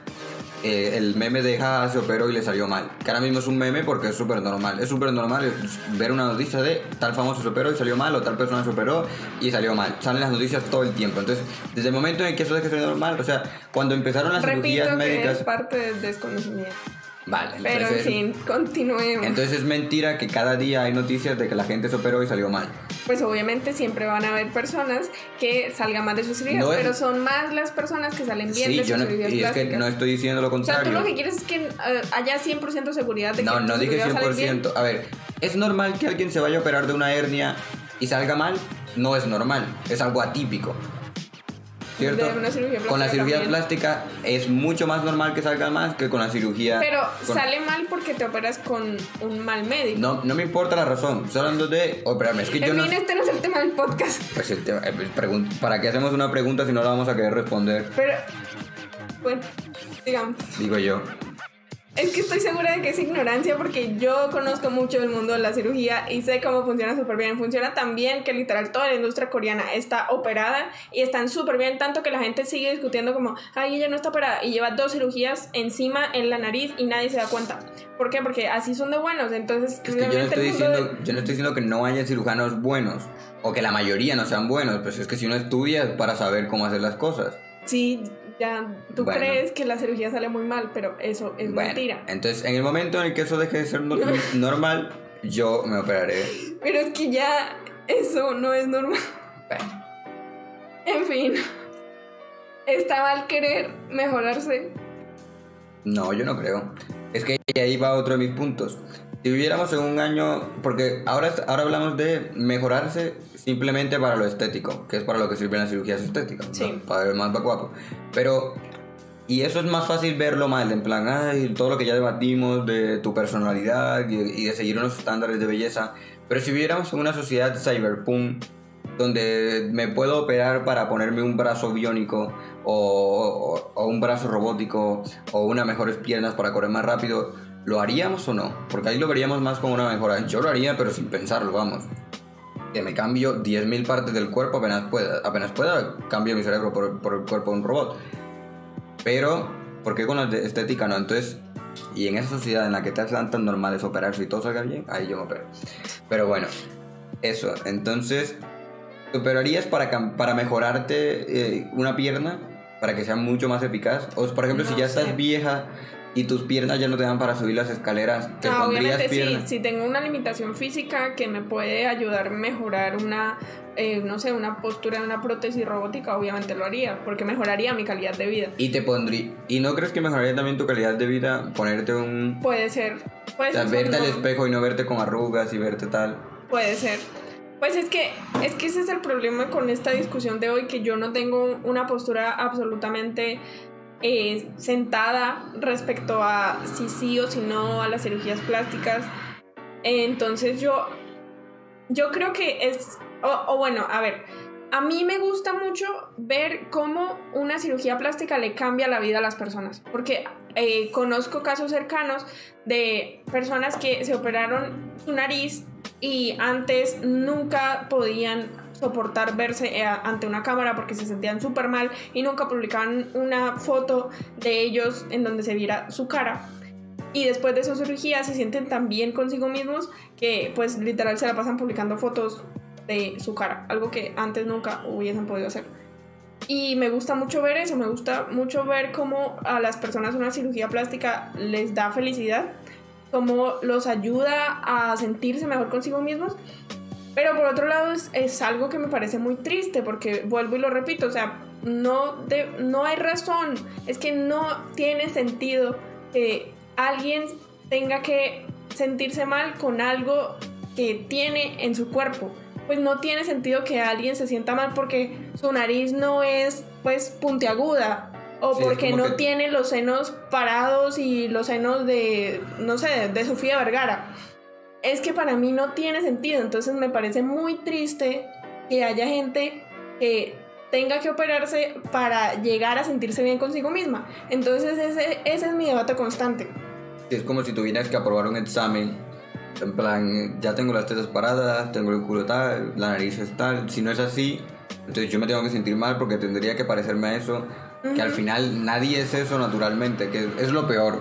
eh, el meme de ja, se operó y le salió mal. Que ahora mismo es un meme porque es súper normal. Es súper normal ver una noticia de tal famoso se operó y salió mal o tal persona se operó y salió mal. Salen las noticias todo el tiempo. Entonces, desde el momento en que eso deje de ser normal, o sea, cuando empezaron las cirugías médicas... es parte del desconocimiento. Vale, Pero en fin, continuemos. Entonces es mentira que cada día hay noticias de que la gente se operó y salió mal. Pues obviamente siempre van a haber personas que salgan mal de sus cirugías, pero son más las personas que salen bien de sus no, Y es que no estoy diciendo lo contrario. O sea, tú lo que quieres es que eh, haya 100% seguridad de que No, no dije 100%. A ver, ¿es normal que alguien se vaya a operar de una hernia y salga mal? No es normal, es algo atípico. ¿Cierto? con la cirugía plástica es mucho más normal que salga más que con la cirugía. Pero sale mal porque te operas con un mal médico. No, no me importa la razón. Estoy hablando de operarme. Es que en yo fin, no... este no es el tema del podcast. Pues el tema. Eh, ¿Para qué hacemos una pregunta si no la vamos a querer responder? Pero. Bueno, digamos. Digo yo. Es que estoy segura de que es ignorancia porque yo conozco mucho del mundo de la cirugía y sé cómo funciona súper bien. Funciona tan bien que literal toda la industria coreana está operada y están súper bien, tanto que la gente sigue discutiendo como, ay, ella no está operada y lleva dos cirugías encima en la nariz y nadie se da cuenta. ¿Por qué? Porque así son de buenos. Entonces, yo, no estoy diciendo, yo no estoy diciendo que no haya cirujanos buenos o que la mayoría no sean buenos, pues es que si uno estudia para saber cómo hacer las cosas. Sí, ya tú crees que la cirugía sale muy mal, pero eso es mentira. Entonces, en el momento en el que eso deje de ser normal, yo me operaré. Pero es que ya eso no es normal. En fin, está mal querer mejorarse. No, yo no creo. Es que ahí va otro de mis puntos. Si viviéramos en un año, porque ahora, ahora hablamos de mejorarse simplemente para lo estético, que es para lo que sirven las cirugías estéticas, para ver más guapo. Pero, y eso es más fácil verlo mal, en plan, ay, todo lo que ya debatimos de tu personalidad y, de seguir unos estándares de belleza. Pero si viviéramos en una sociedad cyberpunk, donde me puedo operar para ponerme un brazo biónico o, o, un brazo robótico o unas mejores piernas para correr más rápido, ¿lo haríamos o no? Porque ahí lo veríamos más como una mejora. Yo lo haría, pero sin pensarlo, vamos que me cambio 10.000 partes del cuerpo apenas pueda. Apenas pueda, cambio mi cerebro por, el cuerpo de un robot. Pero, ¿por qué con la estética no? Entonces, y en esa sociedad en la que te hacen tan normales operarse y todo salga bien, ahí yo me opero. Pero bueno, eso. Entonces, ¿te operarías para, para mejorarte eh, una pierna? Para que sea mucho más eficaz. O, por ejemplo, si ya estás vieja y tus piernas ya no te dan para subir las escaleras, ¿te ah, obviamente Sí, si tengo una limitación física que me puede ayudar a mejorar una, eh, no sé, una postura de una prótesis robótica, obviamente lo haría, porque mejoraría mi calidad de vida. Y te pondría, ¿y no crees que mejoraría también tu calidad de vida ponerte un... Puede ser, puede ser. verte al espejo y no verte con arrugas y verte tal. Puede ser. Pues es que, es que ese es el problema con esta discusión de hoy, que yo no tengo una postura absolutamente eh, sentada respecto a si sí o si no a las cirugías plásticas. Entonces yo, yo creo que es, o, bueno, a ver, a mí me gusta mucho ver cómo una cirugía plástica le cambia la vida a las personas, porque eh, conozco casos cercanos de personas que se operaron su nariz y antes nunca podían soportar verse eh, ante una cámara porque se sentían súper mal y nunca publicaban una foto de ellos en donde se viera su cara. Y después de su cirugía se sienten tan bien consigo mismos que pues literal se la pasan publicando fotos de su cara, algo que antes nunca hubiesen podido hacer. Y me gusta mucho ver eso, me gusta mucho ver cómo a las personas una cirugía plástica les da felicidad, cómo los ayuda a sentirse mejor consigo mismos pero por otro lado es, algo que me parece muy triste porque vuelvo y lo repito, o sea, no, no hay razón, es que no tiene sentido que alguien tenga que sentirse mal con algo que tiene en su cuerpo. Pues no tiene sentido que alguien se sienta mal porque su nariz no es pues puntiaguda o porque no tiene los senos parados y los senos de, no sé, de Sofía Vergara es que para mí no tiene sentido. Entonces me parece muy triste que haya gente que tenga que operarse para llegar a sentirse bien consigo misma. Entonces ese, ese es mi debate constante. Es como si tuvieras que aprobar un examen. En plan, ya tengo las tetas paradas, tengo el culo tal, la nariz es tal. Si no es así, entonces yo me tengo que sentir mal porque tendría que parecerme a eso. Que al final nadie es eso naturalmente, que es lo peor.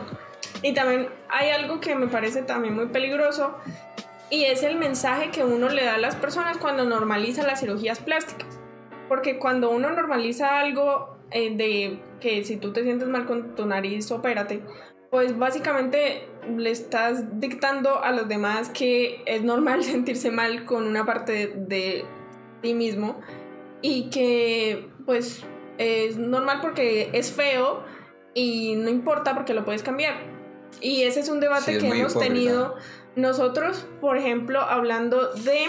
Y también hay algo que me parece también muy peligroso y es el mensaje que uno le da a las personas cuando normaliza las cirugías plásticas. Porque cuando uno normaliza algo eh, de que si tú te sientes mal con tu nariz, opérate, pues básicamente le estás dictando a los demás que es normal sentirse mal con una parte de, ti mismo y que pues es normal porque es feo y no importa porque lo puedes cambiar. Y ese es un debate que hemos tenido nosotros, por ejemplo, hablando de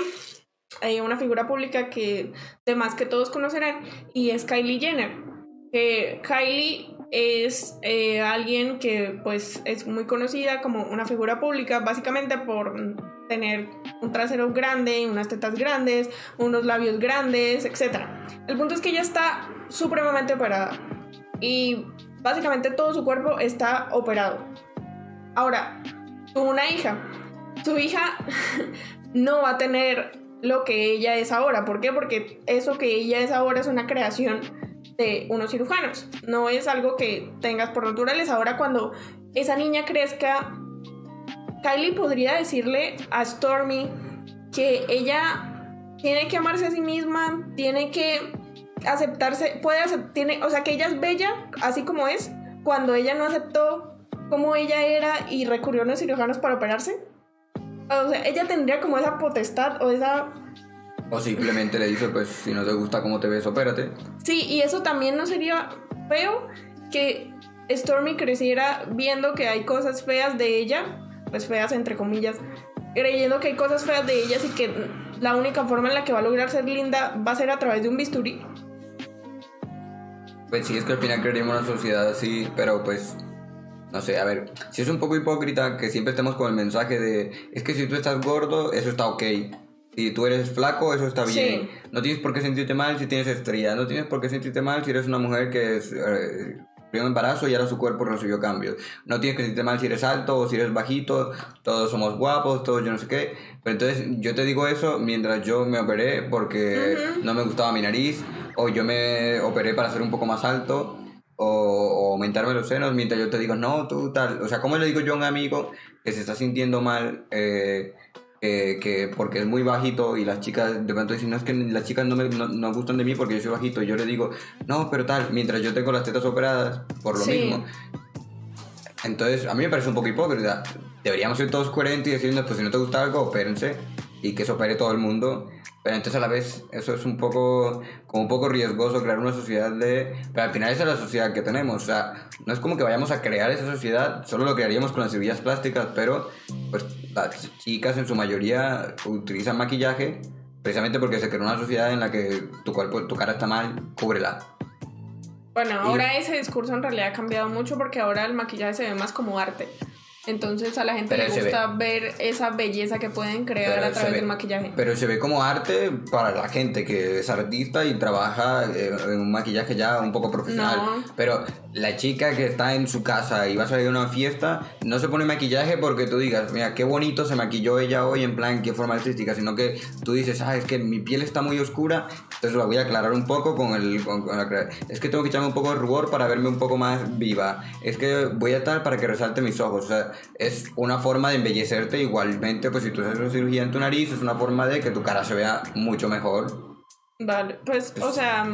hay una figura pública que de más que todos conocerán y es Kylie Jenner. Que Kylie es eh, alguien que pues es muy conocida como una figura pública básicamente por tener un trasero grande, unas tetas grandes, unos labios grandes, etc. El punto es que ella está supremamente operada y básicamente todo su cuerpo está operado Ahora, tuvo una hija. Su hija no va a tener lo que ella es ahora. ¿Por qué? Porque eso que ella es ahora es una creación de unos cirujanos. No es algo que tengas por naturaleza. Ahora cuando esa niña crezca, Kylie podría decirle a Stormy que ella tiene que amarse a sí misma, tiene que aceptarse, puede aceptar, tiene, o sea, que ella es bella así como es, cuando ella no aceptó como ella era y recurrió a los cirujanos para operarse. O sea, ella tendría como esa potestad o esa... O simplemente le dice, pues, si no te gusta cómo te ves, opérate. Sí, y eso también no sería feo que Stormy creciera viendo que hay cosas feas de ella, pues feas entre comillas, creyendo que hay cosas feas de ellas y que la única forma en la que va a lograr ser linda va a ser a través de un bisturí. Pues sí, es que al final creeríamos una sociedad así, pero pues no sé, a ver, si es un poco hipócrita que siempre estemos con el mensaje de, es que si tú estás gordo, eso está ok. Si tú eres flaco, eso está bien. No tienes por qué sentirte mal si tienes estrella. No tienes por qué sentirte mal si eres una mujer que es eh, un embarazo y ahora su cuerpo recibió cambios. No tienes que sentirte mal si eres alto o si eres bajito. Todos somos guapos, todos yo no sé qué. Pero entonces yo te digo eso mientras yo me operé porque no me gustaba mi nariz. O yo me operé para ser un poco más alto o, aumentarme los senos mientras yo te digo, no, tú tal. O sea, ¿cómo le digo yo a un amigo que se está sintiendo mal eh, que porque es muy bajito y las chicas de pronto dicen, no, es que las chicas no me no, gustan de mí porque yo soy bajito? Yo le digo, no, pero tal, mientras yo tengo las tetas operadas, por lo mismo. Entonces, a mí me parece un poco hipócrita. Deberíamos ser todos coherentes y decirnos, pues si no te gusta algo, opérense y que se opere todo el mundo pero entonces a la vez eso es un poco, como un poco riesgoso crear una sociedad de... Pero al final esa es la sociedad que tenemos. O sea, no es como que vayamos a crear esa sociedad, solo lo crearíamos con las cirugías plásticas, pero pues las chicas en su mayoría utilizan maquillaje precisamente porque se creó una sociedad en la que tu cuerpo, tu cara está mal, cúbrela. Bueno, ahora ese discurso en realidad ha cambiado mucho porque ahora el maquillaje se ve más como arte. Entonces a la gente le gusta ver esa belleza que pueden crear a través del maquillaje. Pero se ve como arte para la gente que es artista y trabaja eh, en un maquillaje ya un poco profesional. Pero la chica que está en su casa y va a salir a una fiesta no se pone maquillaje porque tú digas, mira, qué bonito se maquilló ella hoy en plan, qué forma artística, sino que tú dices, ah, es que mi piel está muy oscura, entonces la voy a aclarar un poco con el... Con, la, es que tengo que echarme un poco de rubor para verme un poco más viva. Es que voy a estar para que resalte mis ojos. O sea, es una forma de embellecerte igualmente, pues si tú haces una cirugía en tu nariz, es una forma de que tu cara se vea mucho mejor. Vale, pues, o sea,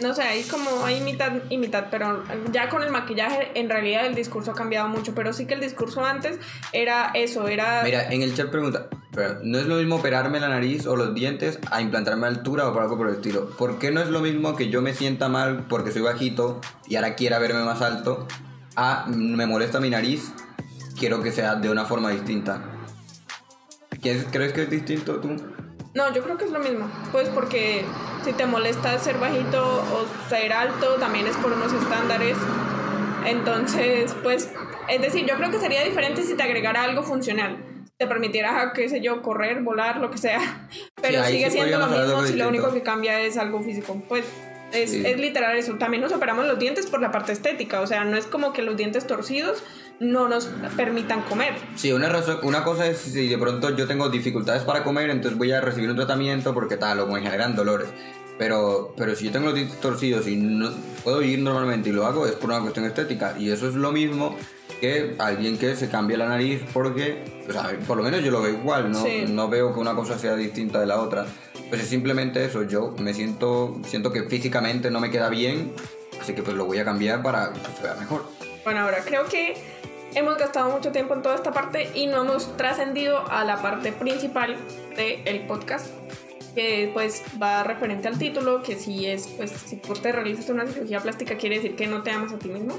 no sé, hay como, hay mitad y mitad, pero ya con el maquillaje en realidad el discurso ha cambiado mucho, pero sí que el discurso antes era eso, era... Mira, en el chat pregunta, pero no es lo mismo operarme la nariz o los dientes a implantarme altura o por algo por el estilo. ¿Por qué no es lo mismo que yo me sienta mal porque soy bajito y ahora quiera verme más alto a me molesta mi nariz quiero que sea de una forma distinta. ¿Crees que es distinto tú? No, yo creo que es lo mismo. Pues porque si te molesta ser bajito o ser alto, también es por unos estándares. Entonces, pues, es decir, yo creo que sería diferente si te agregara algo funcional. Te permitiera, qué sé yo, correr, volar, lo que sea. Pero sigue siendo lo mismo si lo único que cambia es algo físico. Pues es, es, literal eso. También nos operamos los dientes por la parte estética. O sea, no es como que los dientes torcidos no nos permitan comer. Sí, una, razón, una cosa es si de pronto yo tengo dificultades para comer, entonces voy a recibir un tratamiento porque tal, o me generan dolores. Pero, pero si yo tengo los dientes torcidos y no puedo ir normalmente y lo hago, es por una cuestión estética. Y eso es lo mismo que alguien que se cambia la nariz porque, o sea, por lo menos yo lo veo igual, no, no veo que una cosa sea distinta de la otra. Pues es simplemente eso, yo me siento, siento que físicamente no me queda bien, así que pues lo voy a cambiar para que se vea mejor. Bueno, ahora creo que hemos gastado mucho tiempo en toda esta parte y no hemos trascendido a la parte principal del podcast que pues va referente al título, que si es, pues si tú te realizas una cirugía plástica quiere decir que no te amas a ti mismo.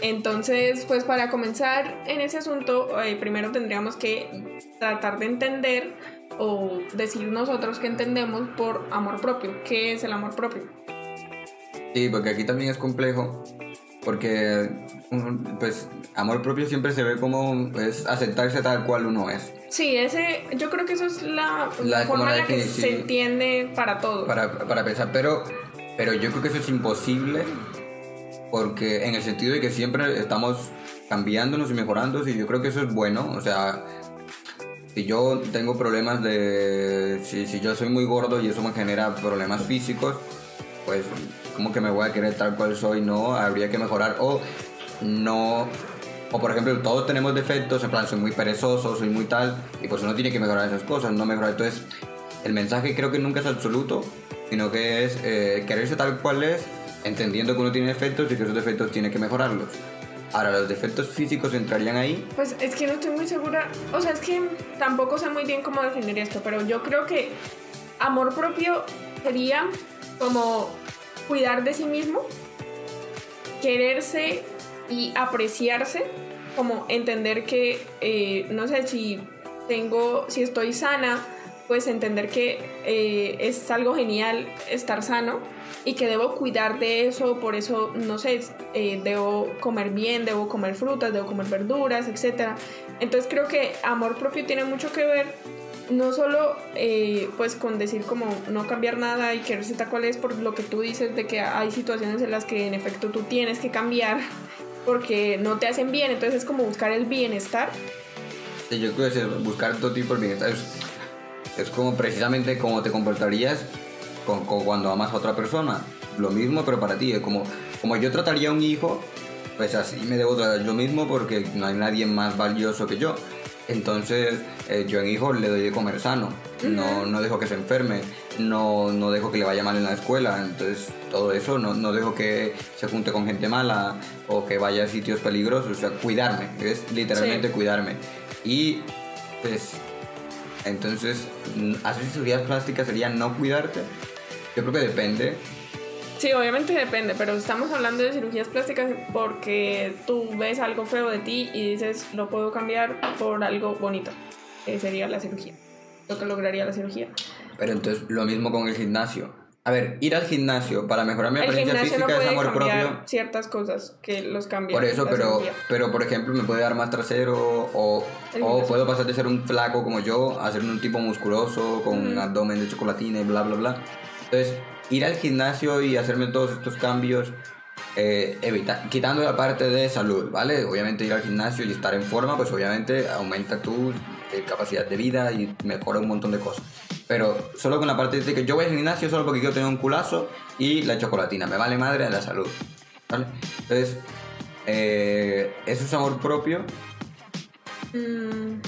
Entonces, pues para comenzar en ese asunto, eh, primero tendríamos que tratar de entender o decir nosotros que entendemos por amor propio. ¿Qué es el amor propio? Sí, porque aquí también es complejo, porque pues amor propio siempre se ve como pues, aceptarse tal cual uno es. Sí, ese, yo creo que eso es la, forma en la que se entiende para todos. Para, para pensar, pero, pero yo creo que eso es imposible porque en el sentido de que siempre estamos cambiándonos y mejorando, y yo creo que eso es bueno, o sea, si yo tengo problemas de, si, si yo soy muy gordo y eso me genera problemas físicos, pues como que me voy a querer tal cual soy, no, habría que mejorar, o no o por ejemplo, todos tenemos defectos, en plan, soy muy perezoso, soy muy tal, y pues uno tiene que mejorar esas cosas, no mejorar. Entonces, el mensaje creo que nunca es absoluto, sino que es eh, quererse tal cual es, entendiendo que uno tiene defectos y que esos defectos tiene que mejorarlos. Ahora, ¿los defectos físicos entrarían ahí? Pues es que no estoy muy segura, o sea, es que tampoco sé muy bien cómo definir esto, pero yo creo que amor propio sería como cuidar de sí mismo, quererse y apreciarse, como entender que, eh, no sé, si tengo, si estoy sana, pues entender que eh, es algo genial estar sano y que debo cuidar de eso, por eso, no sé, eh, debo comer bien, debo comer frutas, debo comer verduras, etc. Entonces creo que amor propio tiene mucho que ver no solo pues con decir como no cambiar nada y quererse tal cual es por lo que tú dices de que hay situaciones en las que en efecto tú tienes que cambiar porque no te hacen bien, entonces es como buscar el bienestar. Sí, yo creo que buscar todo tipo de bienestar es, como precisamente como te comportarías con, cuando amas a otra persona. Lo mismo, pero para ti, es como, como yo trataría a un hijo, pues así me debo tratar yo mismo porque no hay nadie más valioso que yo. Entonces, eh, yo en hijo le doy de comer sano, no, no dejo que se enferme, no, no dejo que le vaya mal en la escuela, entonces todo eso, no, no dejo que se junte con gente mala o que vaya a sitios peligrosos, o sea, cuidarme, es literalmente cuidarme. Y pues, entonces, hacer cirugías plásticas sería no cuidarte. Yo creo que depende. Sí, obviamente depende, pero estamos hablando de cirugías plásticas porque tú ves algo feo de ti y dices, lo puedo cambiar por algo bonito, que sería la cirugía, lo que lograría la cirugía. Pero entonces lo mismo con el gimnasio. A ver, ir al gimnasio para mejorar mi apariencia física no es amor propio. Ciertas cosas que los cambian. Por eso, pero, pero por ejemplo, me puede dar más trasero o, o puedo pasar de ser un flaco como yo a ser un tipo musculoso con un abdomen de chocolatina y bla, bla, bla. Entonces, ir al gimnasio y hacerme todos estos cambios, eh, evita, quitando la parte de salud, ¿vale? Obviamente ir al gimnasio y estar en forma, pues obviamente aumenta tu eh, capacidad de vida y mejora un montón de cosas. Pero solo con la parte de que yo voy al gimnasio solo porque quiero tener un culazo y la chocolatina. Me vale madre de la salud. ¿Vale? Entonces, eh, ¿eso es amor propio? Mm,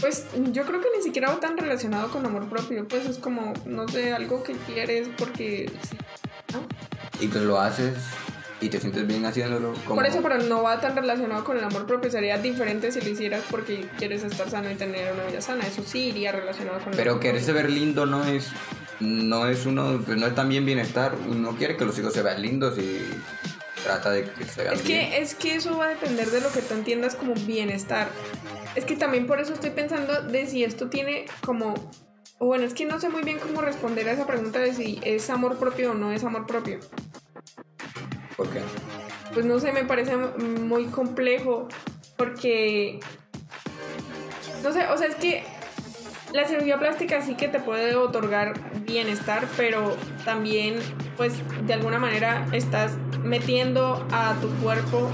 pues yo creo que ni siquiera va tan relacionado con amor propio. Pues es como, no sé, algo que quieres porque Y pues lo haces y te sientes bien haciéndolo. Por eso, pero no va tan relacionado con el amor propio. Sería diferente si lo hicieras porque quieres estar sano y tener una vida sana. Eso sí iría relacionado con el Pero quererse ver lindo no es. No es uno. Pues no es también bienestar. Uno quiere que los hijos se vean lindos y trata de que se vean es que Es que eso va a depender de lo que tú entiendas como bienestar. Es que también por eso estoy pensando de si esto tiene como. Bueno, es que no sé muy bien cómo responder a esa pregunta de si es amor propio o no es amor propio. ¿Por qué? Pues no sé, me parece muy complejo porque... No sé, o sea, es que la cirugía plástica sí que te puede otorgar bienestar, pero también, pues, de alguna manera estás metiendo a tu cuerpo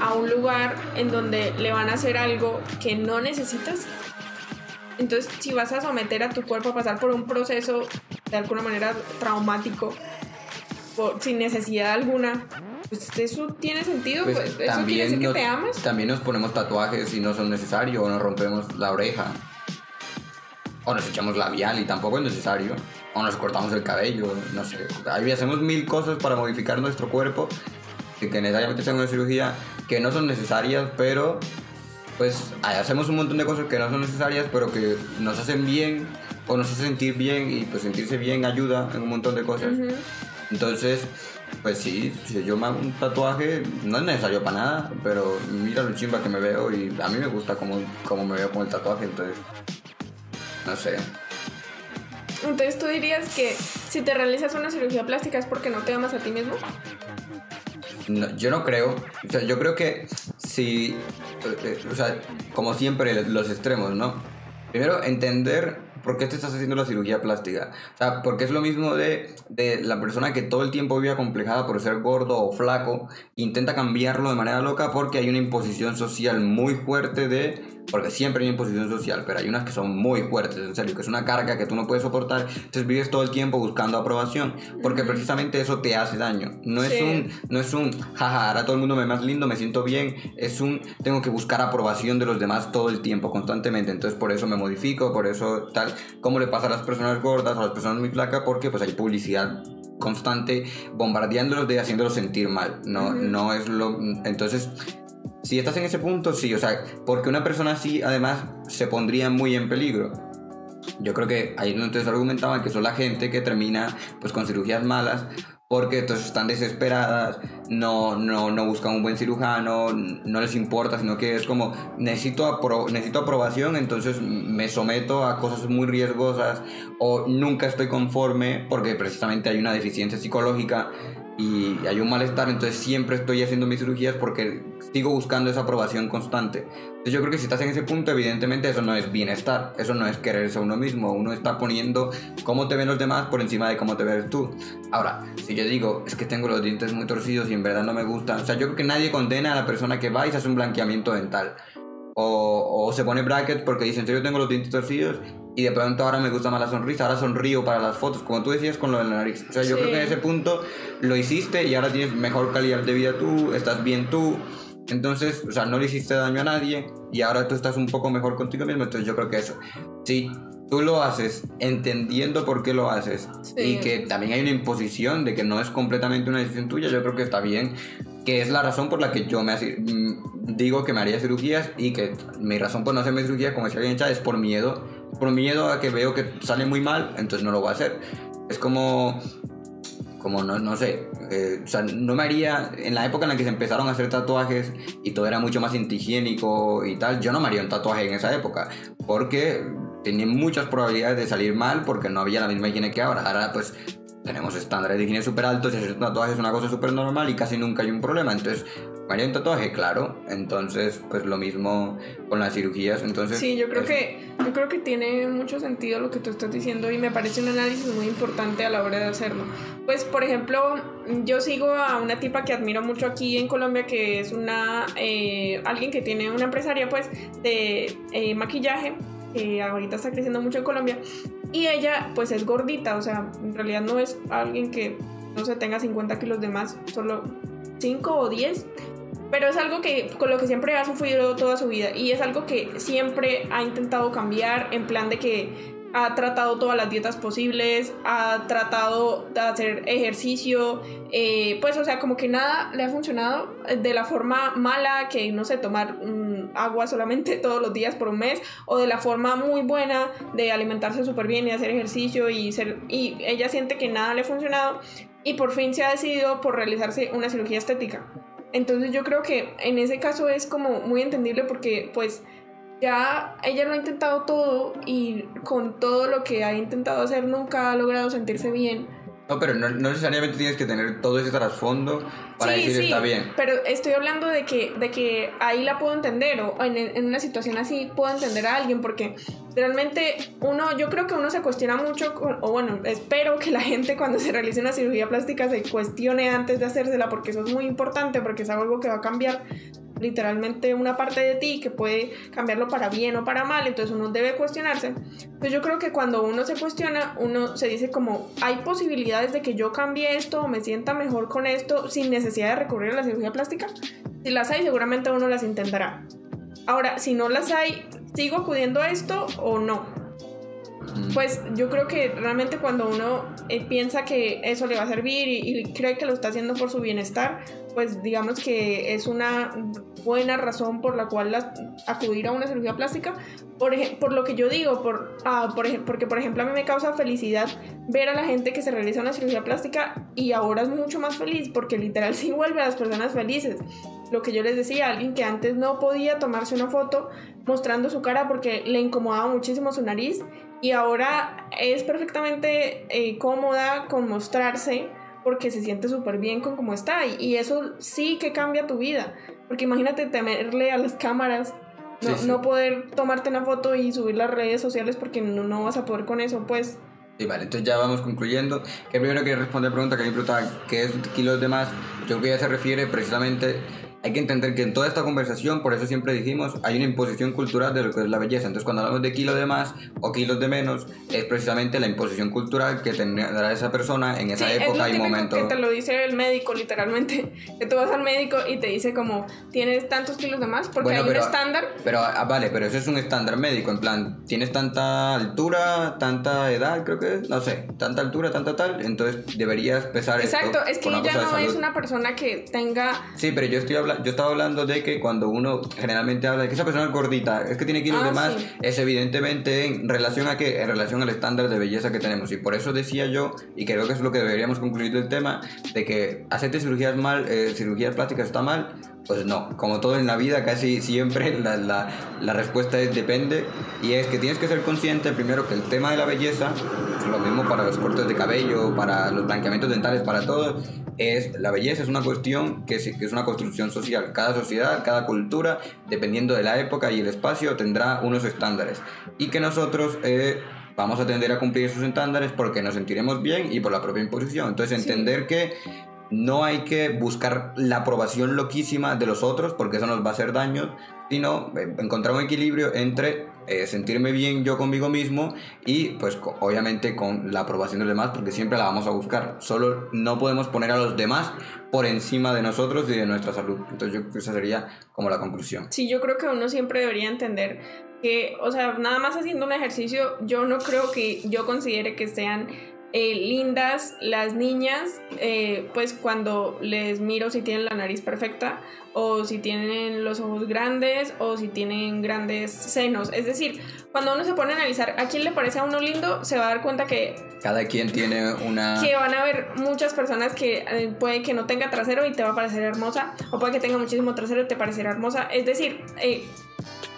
a un lugar en donde le van a hacer algo que no necesitas. Entonces, si vas a someter a tu cuerpo a pasar por un proceso de alguna manera traumático, sin necesidad alguna. Pues eso tiene sentido, pues, pues eso quiere decir que te amas. También nos ponemos tatuajes y no son necesarios, o nos rompemos la oreja, o nos echamos labial y tampoco es necesario, o nos cortamos el cabello, no sé. Ahí hacemos mil cosas para modificar nuestro cuerpo, que, que necesariamente sea una cirugía que no son necesarias, pero pues hacemos un montón de cosas que no son necesarias, pero que nos hacen bien o nos hacen sentir bien y pues sentirse bien ayuda en un montón de cosas. Entonces, pues sí, si yo me hago un tatuaje, no es necesario para nada, pero mira lo chimba que me veo y a mí me gusta como, como me veo con el tatuaje, entonces, no sé. Entonces tú dirías que si te realizas una cirugía plástica es porque no te amas a ti mismo? yo no creo. O sea, yo creo que si, eh, o sea, como siempre los extremos, ¿no? Primero, entender ¿por qué te estás haciendo la cirugía plástica? O sea, porque es lo mismo de, de la persona que todo el tiempo vive acomplejada por ser gordo o flaco, intenta cambiarlo de manera loca porque hay una imposición social muy fuerte de porque siempre hay imposición social, pero hay unas que son muy fuertes, en serio, que es una carga que tú no puedes soportar, entonces vives todo el tiempo buscando aprobación, porque precisamente eso te hace daño. No es un, no es un, jaja, ahora todo el mundo me ve más lindo, me siento bien, es un, tengo que buscar aprobación de los demás todo el tiempo, constantemente, entonces por eso me modifico, por eso tal, como le pasa a las personas gordas, a las personas muy flacas, porque pues hay publicidad constante bombardeándolos de haciéndolos sentir mal, no, no es lo, entonces si estás en ese punto, sí, o sea, porque una persona así además se pondría muy en peligro. Yo creo que ahí entonces argumentaban que son la gente que termina pues con cirugías malas porque entonces están desesperadas, no, no, no buscan un buen cirujano, no les importa, sino que es como necesito, necesito aprobación, entonces me someto a cosas muy riesgosas o nunca estoy conforme porque precisamente hay una deficiencia psicológica y hay un malestar, entonces siempre estoy haciendo mis cirugías porque sigo buscando esa aprobación constante. Entonces yo creo que si estás en ese punto, evidentemente eso no es bienestar, eso no es quererse a uno mismo, uno está poniendo cómo te ven los demás por encima de cómo te ves tú. Ahora, si yo digo, es que tengo los dientes muy torcidos y en verdad no me gustan, o sea, yo creo que nadie condena a la persona que va y se hace un blanqueamiento dental. O, o se pone bracket porque dice, en serio tengo los dientes torcidos y de pronto ahora me gusta más la sonrisa, ahora sonrío para las fotos, como tú decías con lo de la nariz. O sea, yo creo que en ese punto lo hiciste y ahora tienes mejor calidad de vida tú, estás bien tú. Entonces, o sea, no le hiciste daño a nadie y ahora tú estás un poco mejor contigo mismo. Entonces yo creo que eso. Sí, tú lo haces entendiendo por qué lo haces y que también hay una imposición de que no es completamente una decisión tuya, yo creo que está bien, que es la razón por la que yo me mm, digo que me haría cirugías y que mi razón por no hacerme cirugía, como decía bien es por miedo por miedo a que veo que sale muy mal, entonces no lo voy a hacer. Es como, como no, no sé, eh, o sea, no me haría, en la época en la que se empezaron a hacer tatuajes y todo era mucho más antihigiénico y tal, yo no me haría un tatuaje en esa época, porque tenía muchas probabilidades de salir mal porque no había la misma higiene que ahora. Ahora pues tenemos estándares de higiene súper altos y hacer un tatuaje es una cosa súper normal y casi nunca hay un problema. Entonces, ¿me un tatuaje? Claro. Entonces, pues lo mismo con las cirugías. Entonces, sí, yo creo, que, yo creo que tiene mucho sentido lo que tú estás diciendo y me parece un análisis muy importante a la hora de hacerlo. Pues, por ejemplo, yo sigo a una tipa que admiro mucho aquí en Colombia que es una, eh, alguien que tiene una empresaria pues de eh, maquillaje que ahorita está creciendo mucho en Colombia y ella pues es gordita, o sea, en realidad no es alguien que no se tenga 50 kilos de más, solo 5 o 10. Pero es algo que con lo que siempre ha sufrido toda su vida y es algo que siempre ha intentado cambiar en plan de que ha tratado todas las dietas posibles, ha tratado de hacer ejercicio, eh, pues o sea, como que nada le ha funcionado de la forma mala que, no sé, tomar agua solamente todos los días por un mes, o de la forma muy buena de alimentarse súper bien y hacer ejercicio y, ser, y ella siente que nada le ha funcionado y por fin se ha decidido por realizarse una cirugía estética. Entonces yo creo que en ese caso es como muy entendible porque pues ya ella lo ha intentado todo y con todo lo que ha intentado hacer nunca ha logrado sentirse bien. No, pero no, necesariamente tienes que tener todo ese trasfondo para decir está bien. Pero estoy hablando de que, de que ahí la puedo entender o en, en, una situación así puedo entender a alguien porque realmente uno, yo creo que uno se cuestiona mucho, o bueno, espero que la gente cuando se realice una cirugía plástica se cuestione antes de hacérsela porque eso es muy importante porque es algo que va a cambiar literalmente una parte de ti que puede cambiarlo para bien o para mal, entonces uno debe cuestionarse. Pues yo creo que cuando uno se cuestiona, uno se dice como, hay posibilidades de que yo cambie esto o me sienta mejor con esto sin necesidad de recurrir a la cirugía plástica. Si las hay, seguramente uno las intentará. Ahora, si no las hay, ¿sigo acudiendo a esto o no? Pues yo creo que realmente cuando uno eh, piensa que eso le va a servir y, cree que lo está haciendo por su bienestar, pues digamos que es una buena razón por la cual acudir a una cirugía plástica. Por, por lo que yo digo, por, ah, por, porque por ejemplo a mí me causa felicidad ver a la gente que se realiza una cirugía plástica y ahora es mucho más feliz porque literal sí vuelve a las personas felices. Lo que yo les decía, alguien que antes no podía tomarse una foto mostrando su cara porque le incomodaba muchísimo su nariz y ahora es perfectamente eh, cómoda con mostrarse porque se siente súper bien con cómo está y, eso sí que cambia tu vida porque imagínate temerle a las cámaras No, poder tomarte una foto y subir las redes sociales porque no, no vas a poder con eso, pues. Sí, vale, entonces ya vamos concluyendo. Que primero quiero responder la pregunta que me preguntaba, ¿qué es kilos de más? Yo creo que ya se refiere precisamente hay que entender que en toda esta conversación, por eso siempre dijimos, hay una imposición cultural de lo que es la belleza. Entonces, cuando hablamos de kilos de más o kilos de menos, es precisamente la imposición cultural que tendrá esa persona en esa época y momento. Que te lo dice el médico, literalmente. Que tú vas al médico y te dice como, tienes tantos kilos de más, porque hay un estándar. Pero, ah, vale, pero eso es un estándar médico, en plan, tienes tanta altura, tanta edad, creo que es, no sé, tanta altura, tanta tal, entonces deberías pesar Exacto, es que ella no es una persona que tenga... Sí, pero yo estoy hablando yo estaba hablando de que cuando uno generalmente habla de que esa persona es gordita, es que tiene kilos de ah, más, es evidentemente en relación a qué, en relación al estándar de belleza que tenemos. Y por eso decía yo, y creo que es lo que deberíamos concluir del tema, de que hacerte cirugías mal, eh, cirugías plásticas está mal, pues no, como todo en la vida, casi siempre la, la, la, respuesta es depende. Y es que tienes que ser consciente primero que el tema de la belleza, lo mismo para los cortes de cabello, para los blanqueamientos dentales, para todo, es la belleza es una cuestión que es, que es una construcción social. Cada sociedad, cada cultura, dependiendo de la época y el espacio, tendrá unos estándares. Y que nosotros... Eh, vamos a tender a cumplir esos estándares porque nos sentiremos bien y por la propia imposición. Entonces, entender que no hay que buscar la aprobación loquísima de los otros porque eso nos va a hacer daño, sino eh, encontrar un equilibrio entre eh, sentirme bien yo conmigo mismo y pues obviamente con la aprobación de los demás porque siempre la vamos a buscar. Solo no podemos poner a los demás por encima de nosotros y de nuestra salud. Entonces yo esa sería como la conclusión. Sí, yo creo que uno siempre debería entender que, o sea, nada más haciendo un ejercicio, yo no creo que yo considere que sean eh, lindas las niñas, eh, pues cuando les miro si tienen la nariz perfecta o si tienen los ojos grandes o si tienen grandes senos. Es decir, cuando uno se pone a analizar a quién le parece a uno lindo, se va a dar cuenta que... Cada quien tiene una... Que van a haber muchas personas que eh, puede que no tenga trasero y te va a parecer hermosa, o puede que tenga muchísimo trasero y te parecerá hermosa. Es decir,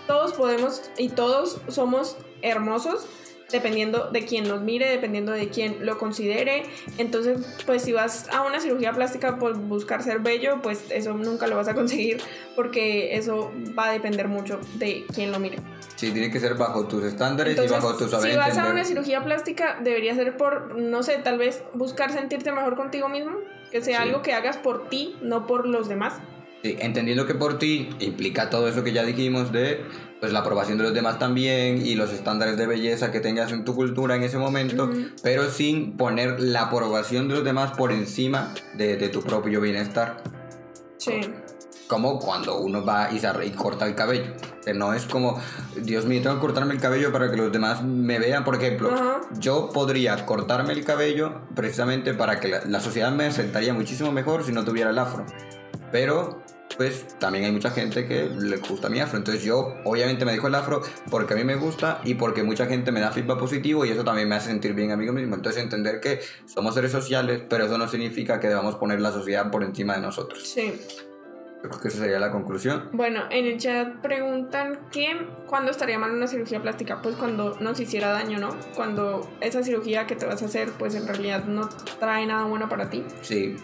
todos podemos y todos somos hermosos dependiendo de quién nos mire, dependiendo de quién lo considere. Entonces, pues si vas a una cirugía plástica por buscar ser bello, pues eso nunca lo vas a conseguir porque eso va a depender mucho de quién lo mire. Sí, tiene que ser bajo tus estándares y bajo tus Si vas a una cirugía plástica, debería ser por, no sé, tal vez buscar sentirte mejor contigo mismo, que sea algo que hagas por ti, no por los demás. Sí, entendiendo que por ti implica todo eso que ya dijimos de pues la aprobación de los demás también y los estándares de belleza que tengas en tu cultura en ese momento, pero sin poner la aprobación de los demás por encima de, tu propio bienestar. Sí. Como cuando uno va y, se, y corta el cabello. Que no es como, Dios mío, tengo que cortarme el cabello para que los demás me vean. Por ejemplo, yo podría cortarme el cabello precisamente para que la, la sociedad me sentaría muchísimo mejor si no tuviera el afro. Pero pues también hay mucha gente que le gusta mi afro. Entonces yo obviamente me dejo el afro porque a mí me gusta y porque mucha gente me da feedback positivo y eso también me hace sentir bien a mí mismo. Entonces entender que somos seres sociales, pero eso no significa que debamos poner la sociedad por encima de nosotros. Sí. creo que esa sería la conclusión. Bueno, en el chat preguntan que cuándo estaría mal una cirugía plástica. Pues cuando nos hiciera daño, ¿no? Cuando esa cirugía que te vas a hacer, pues en realidad no trae nada bueno para ti. Sí.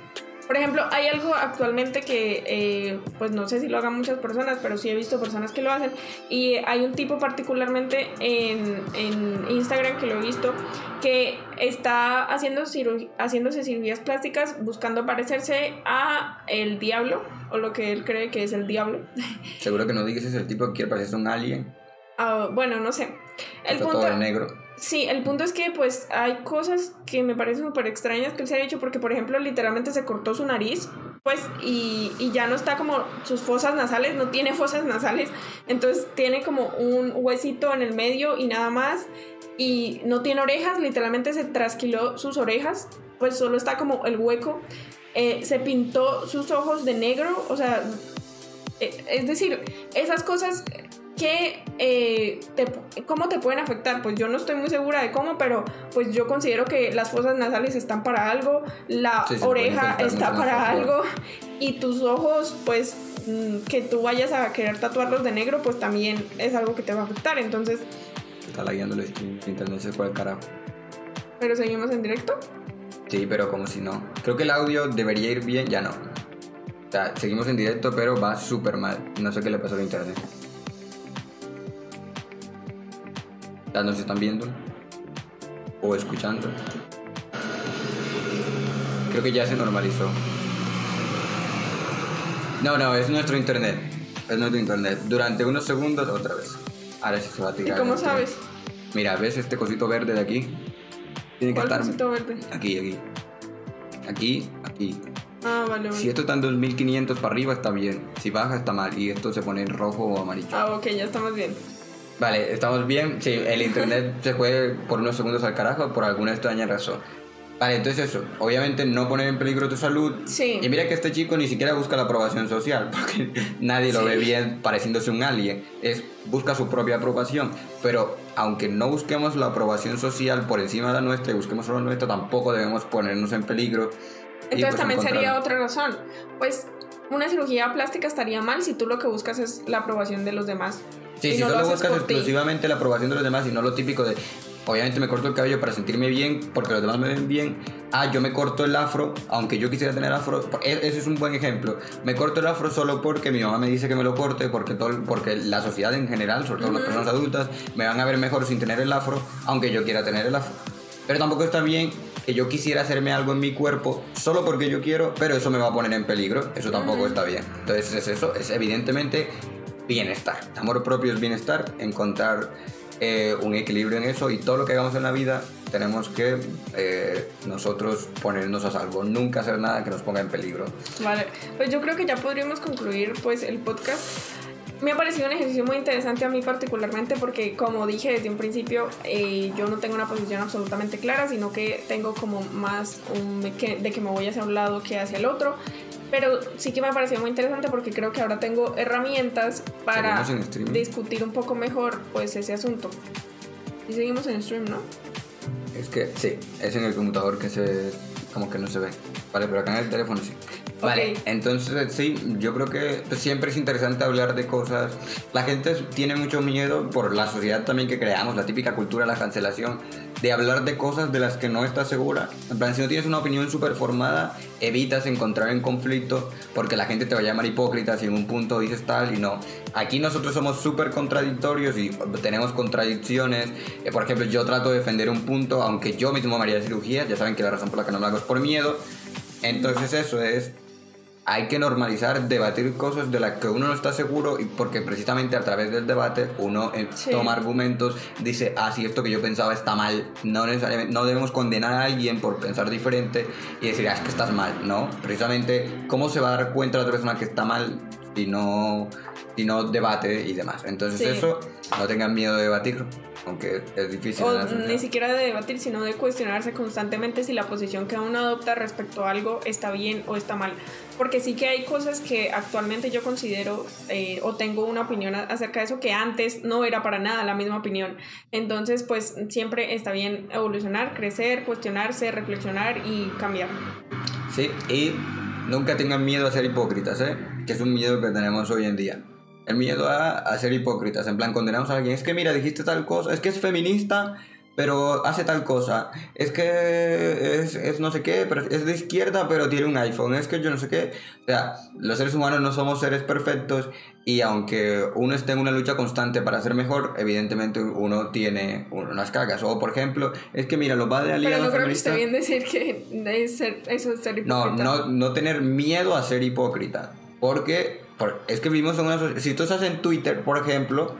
Por ejemplo, hay algo actualmente que, eh, pues no sé si lo hagan muchas personas, pero sí he visto personas que lo hacen. Y hay un tipo particularmente en, en Instagram que lo he visto que está haciendo haciéndose cirugías plásticas buscando parecerse a el diablo o lo que él cree que es el diablo. Seguro que no digas es el tipo que quiere parecerse a un alien. Ah, bueno, no sé. El punto, todo negro. Sí, el punto es que pues hay cosas que me parecen súper extrañas que él se ha hecho porque por ejemplo literalmente se cortó su nariz pues y, y, ya no está como sus fosas nasales, no tiene fosas nasales, entonces tiene como un huesito en el medio y nada más y no tiene orejas, literalmente se trasquiló sus orejas, pues solo está como el hueco, eh, se pintó sus ojos de negro, o sea, eh, es decir, esas cosas que eh, cómo te pueden afectar pues yo no estoy muy segura de cómo pero pues yo considero que las fosas nasales están para algo la oreja está para algo y tus ojos pues mm, que tú vayas a querer tatuarlos de negro pues también es algo que te va a afectar entonces está lagueando el internet se fue el carajo. Pero seguimos en directo sí pero como si no. Creo que el audio debería ir bien ya no. O sea seguimos en directo pero va súper mal. No sé qué le pasó al internet Ya nos están viendo o escuchando. Creo que ya se normalizó. No, no, es nuestro internet. Es nuestro internet. Durante unos segundos, otra vez. Ahora sí se va a tirar. ¿Y cómo internet. sabes? Mira, ¿ves este cosito verde de aquí? Tiene que ¿Cuál estar cosito verde? aquí, aquí. Aquí, aquí. Ah, vale, vale. Si esto está en 2500 para arriba está bien. Si baja está mal. Y esto se pone en rojo o amarillo. Ah, ok, ya estamos bien. Vale, ¿estamos bien? Sí, el internet se fue por unos segundos al carajo por alguna extraña razón. Vale, entonces eso, obviamente no poner en peligro tu salud. Sí. Y mira que este chico ni siquiera busca la aprobación social, porque nadie lo Sí. ve bien pareciéndose un alien. Es busca su propia aprobación. Pero aunque no busquemos la aprobación social por encima de la nuestra y busquemos solo la nuestra, tampoco debemos ponernos en peligro. Entonces pues, también sería encontrar- otra razón. Pues una cirugía plástica estaría mal si tú lo que buscas es la aprobación de los demás. Sí, si no lo solo buscas ti. exclusivamente la aprobación de los demás y no lo típico de, obviamente me corto el cabello para sentirme bien porque los demás me ven bien, ah, yo me corto el afro, aunque yo quisiera tener afro, e- ese es un buen ejemplo, me corto el afro solo porque mi mamá me dice que me lo corte, porque, todo, porque la sociedad en general, sobre todo las personas adultas, me van a ver mejor sin tener el afro, aunque yo quiera tener el afro. Pero tampoco está bien que yo quisiera hacerme algo en mi cuerpo solo porque yo quiero, pero eso me va a poner en peligro. Eso tampoco está bien. Entonces es eso, es evidentemente bienestar. Amor propio es bienestar, encontrar eh, un equilibrio en eso y todo lo que hagamos en la vida tenemos que eh, nosotros ponernos a salvo, nunca hacer nada que nos ponga en peligro. Vale, pues yo creo que ya podríamos concluir pues el podcast. Me ha parecido un ejercicio muy interesante a mí particularmente porque como dije desde un principio eh, yo no tengo una posición absolutamente clara sino que tengo como más un, de que, de que me voy hacia un lado que hacia el otro pero sí que me ha parecido muy interesante porque creo que ahora tengo herramientas para discutir un poco mejor pues ese asunto y seguimos en stream ¿no? Es que sí, es en el computador que se como que no se ve. Vale, pero acá en el teléfono sí. Vale, entonces sí, yo creo que siempre es interesante hablar de cosas. La gente tiene mucho miedo por la sociedad también que creamos, la típica cultura, la cancelación, de hablar de cosas de las que no estás segura. En plan, si no tienes una opinión súper formada, evitas entrar en conflicto porque la gente te va a llamar hipócrita si en un punto dices tal y no. Aquí nosotros somos súper contradictorios y tenemos contradicciones. Eh, por ejemplo, yo trato de defender un punto, aunque yo mismo me haría cirugía, ya saben que la razón por la que no lo hago es por miedo. Entonces eso es hay que normalizar debatir cosas de las que uno no está seguro y porque precisamente a través del debate uno eh, Sí. toma argumentos, dice, ah, sí, esto que yo pensaba está mal. No necesariamente, no debemos condenar a alguien por pensar diferente y decir, ah, es que estás mal, ¿no? Precisamente, ¿cómo se va a dar cuenta la otra persona que está mal si no, si no debate y demás? Entonces Sí. eso, no tengan miedo de debatirlo, aunque es difícil. O ni siquiera de debatir, sino de cuestionarse constantemente si la posición que uno adopta respecto a algo está bien o está mal. Porque sí que hay cosas que actualmente yo considero eh, o tengo una opinión acerca de eso que antes no era para nada la misma opinión. Entonces, pues siempre está bien evolucionar, crecer, cuestionarse, reflexionar y cambiar. Sí, y nunca tengan miedo a ser hipócritas, ¿eh? Que es un miedo que tenemos hoy en día. El miedo a, a ser hipócritas, en plan, condenamos a alguien. Es que mira, dijiste tal cosa, es que es feminista, pero hace tal cosa. Es que es, es no sé qué, pero es de izquierda, pero tiene un iPhone. Es que yo no sé qué. O sea, los seres humanos no somos seres perfectos y aunque uno esté en una lucha constante para ser mejor, evidentemente uno tiene unas cagas. O, por ejemplo, es que mira, los va de Pero aliados no creo que esté feministas- bien decir que es ser- eso es ser no, hipócrita. no, no tener miedo a ser hipócrita. Porque por- es que vivimos en una sociedad. Si tú estás en Twitter, por ejemplo,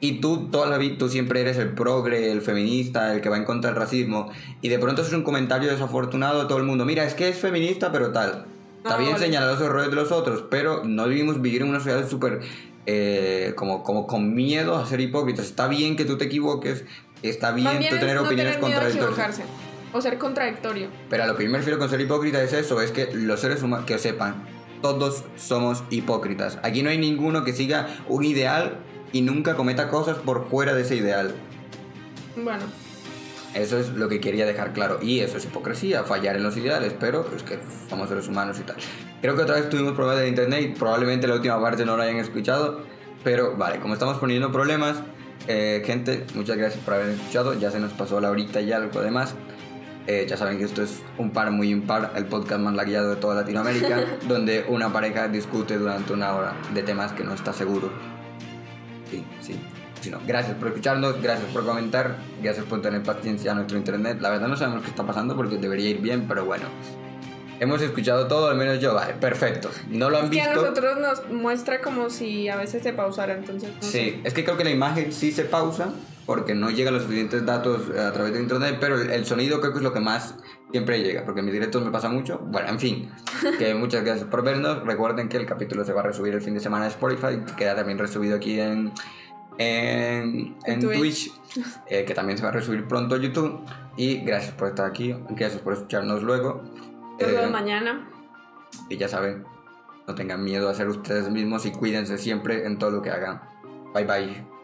y tú, toda la vida, tú siempre eres el progre, el feminista, el que va en contra del racismo, y de pronto haces un comentario desafortunado a todo el mundo. Mira, es que es feminista, pero tal. Está Ah, bien vale. señalar los errores de los otros, pero no debimos vivir en una sociedad súper. eh, como, como con miedo a ser hipócritas. Está bien que tú te equivoques, está bien tú es tener no opiniones tener contradictorias. o ser contradictorio. Pero a lo que yo me refiero con ser hipócrita es eso, es que los seres humanos, que sepan, todos somos hipócritas. Aquí no hay ninguno que siga un ideal y nunca cometa cosas por fuera de ese ideal. Bueno, Eso es lo que quería dejar claro. Y eso es hipocresía, fallar en los ideales, pero es que somos seres humanos y tal. Creo que otra vez tuvimos problemas de internet probablemente la última parte no lo hayan escuchado. Pero vale, como estamos poniendo problemas, eh, gente, muchas gracias por haber escuchado. Ya se nos pasó la horita y algo demás. Eh, ya saben que esto es un par muy impar, el podcast más lagueado de toda Latinoamérica, donde una pareja discute durante una hora de temas que no está seguro. Sí, sí. sino gracias por escucharnos, gracias por comentar, gracias por tener paciencia a nuestro internet. La verdad no sabemos qué está pasando porque debería ir bien, pero bueno. Hemos escuchado todo, al menos yo, vale, perfecto. No lo han Es que visto. a nosotros nos muestra como si a veces se pausara, entonces no Sí, sé. es que creo que la imagen sí se pausa porque no llegan los suficientes datos eh, a través de internet, pero el, el sonido creo que es lo que más siempre llega, porque en mis directos me pasa mucho. Bueno, en fin, que muchas gracias por vernos. Recuerden que el capítulo se va a resubir el fin de semana en Spotify, queda también resubido aquí en, en, en Twitch. Twitch, eh, que también se va a resubir pronto a YouTube. Y gracias por estar aquí, gracias por escucharnos luego. Nos Eh, vemos mañana. y ya saben, no tengan miedo a ser ustedes mismos y cuídense siempre en todo lo que hagan. Bye bye.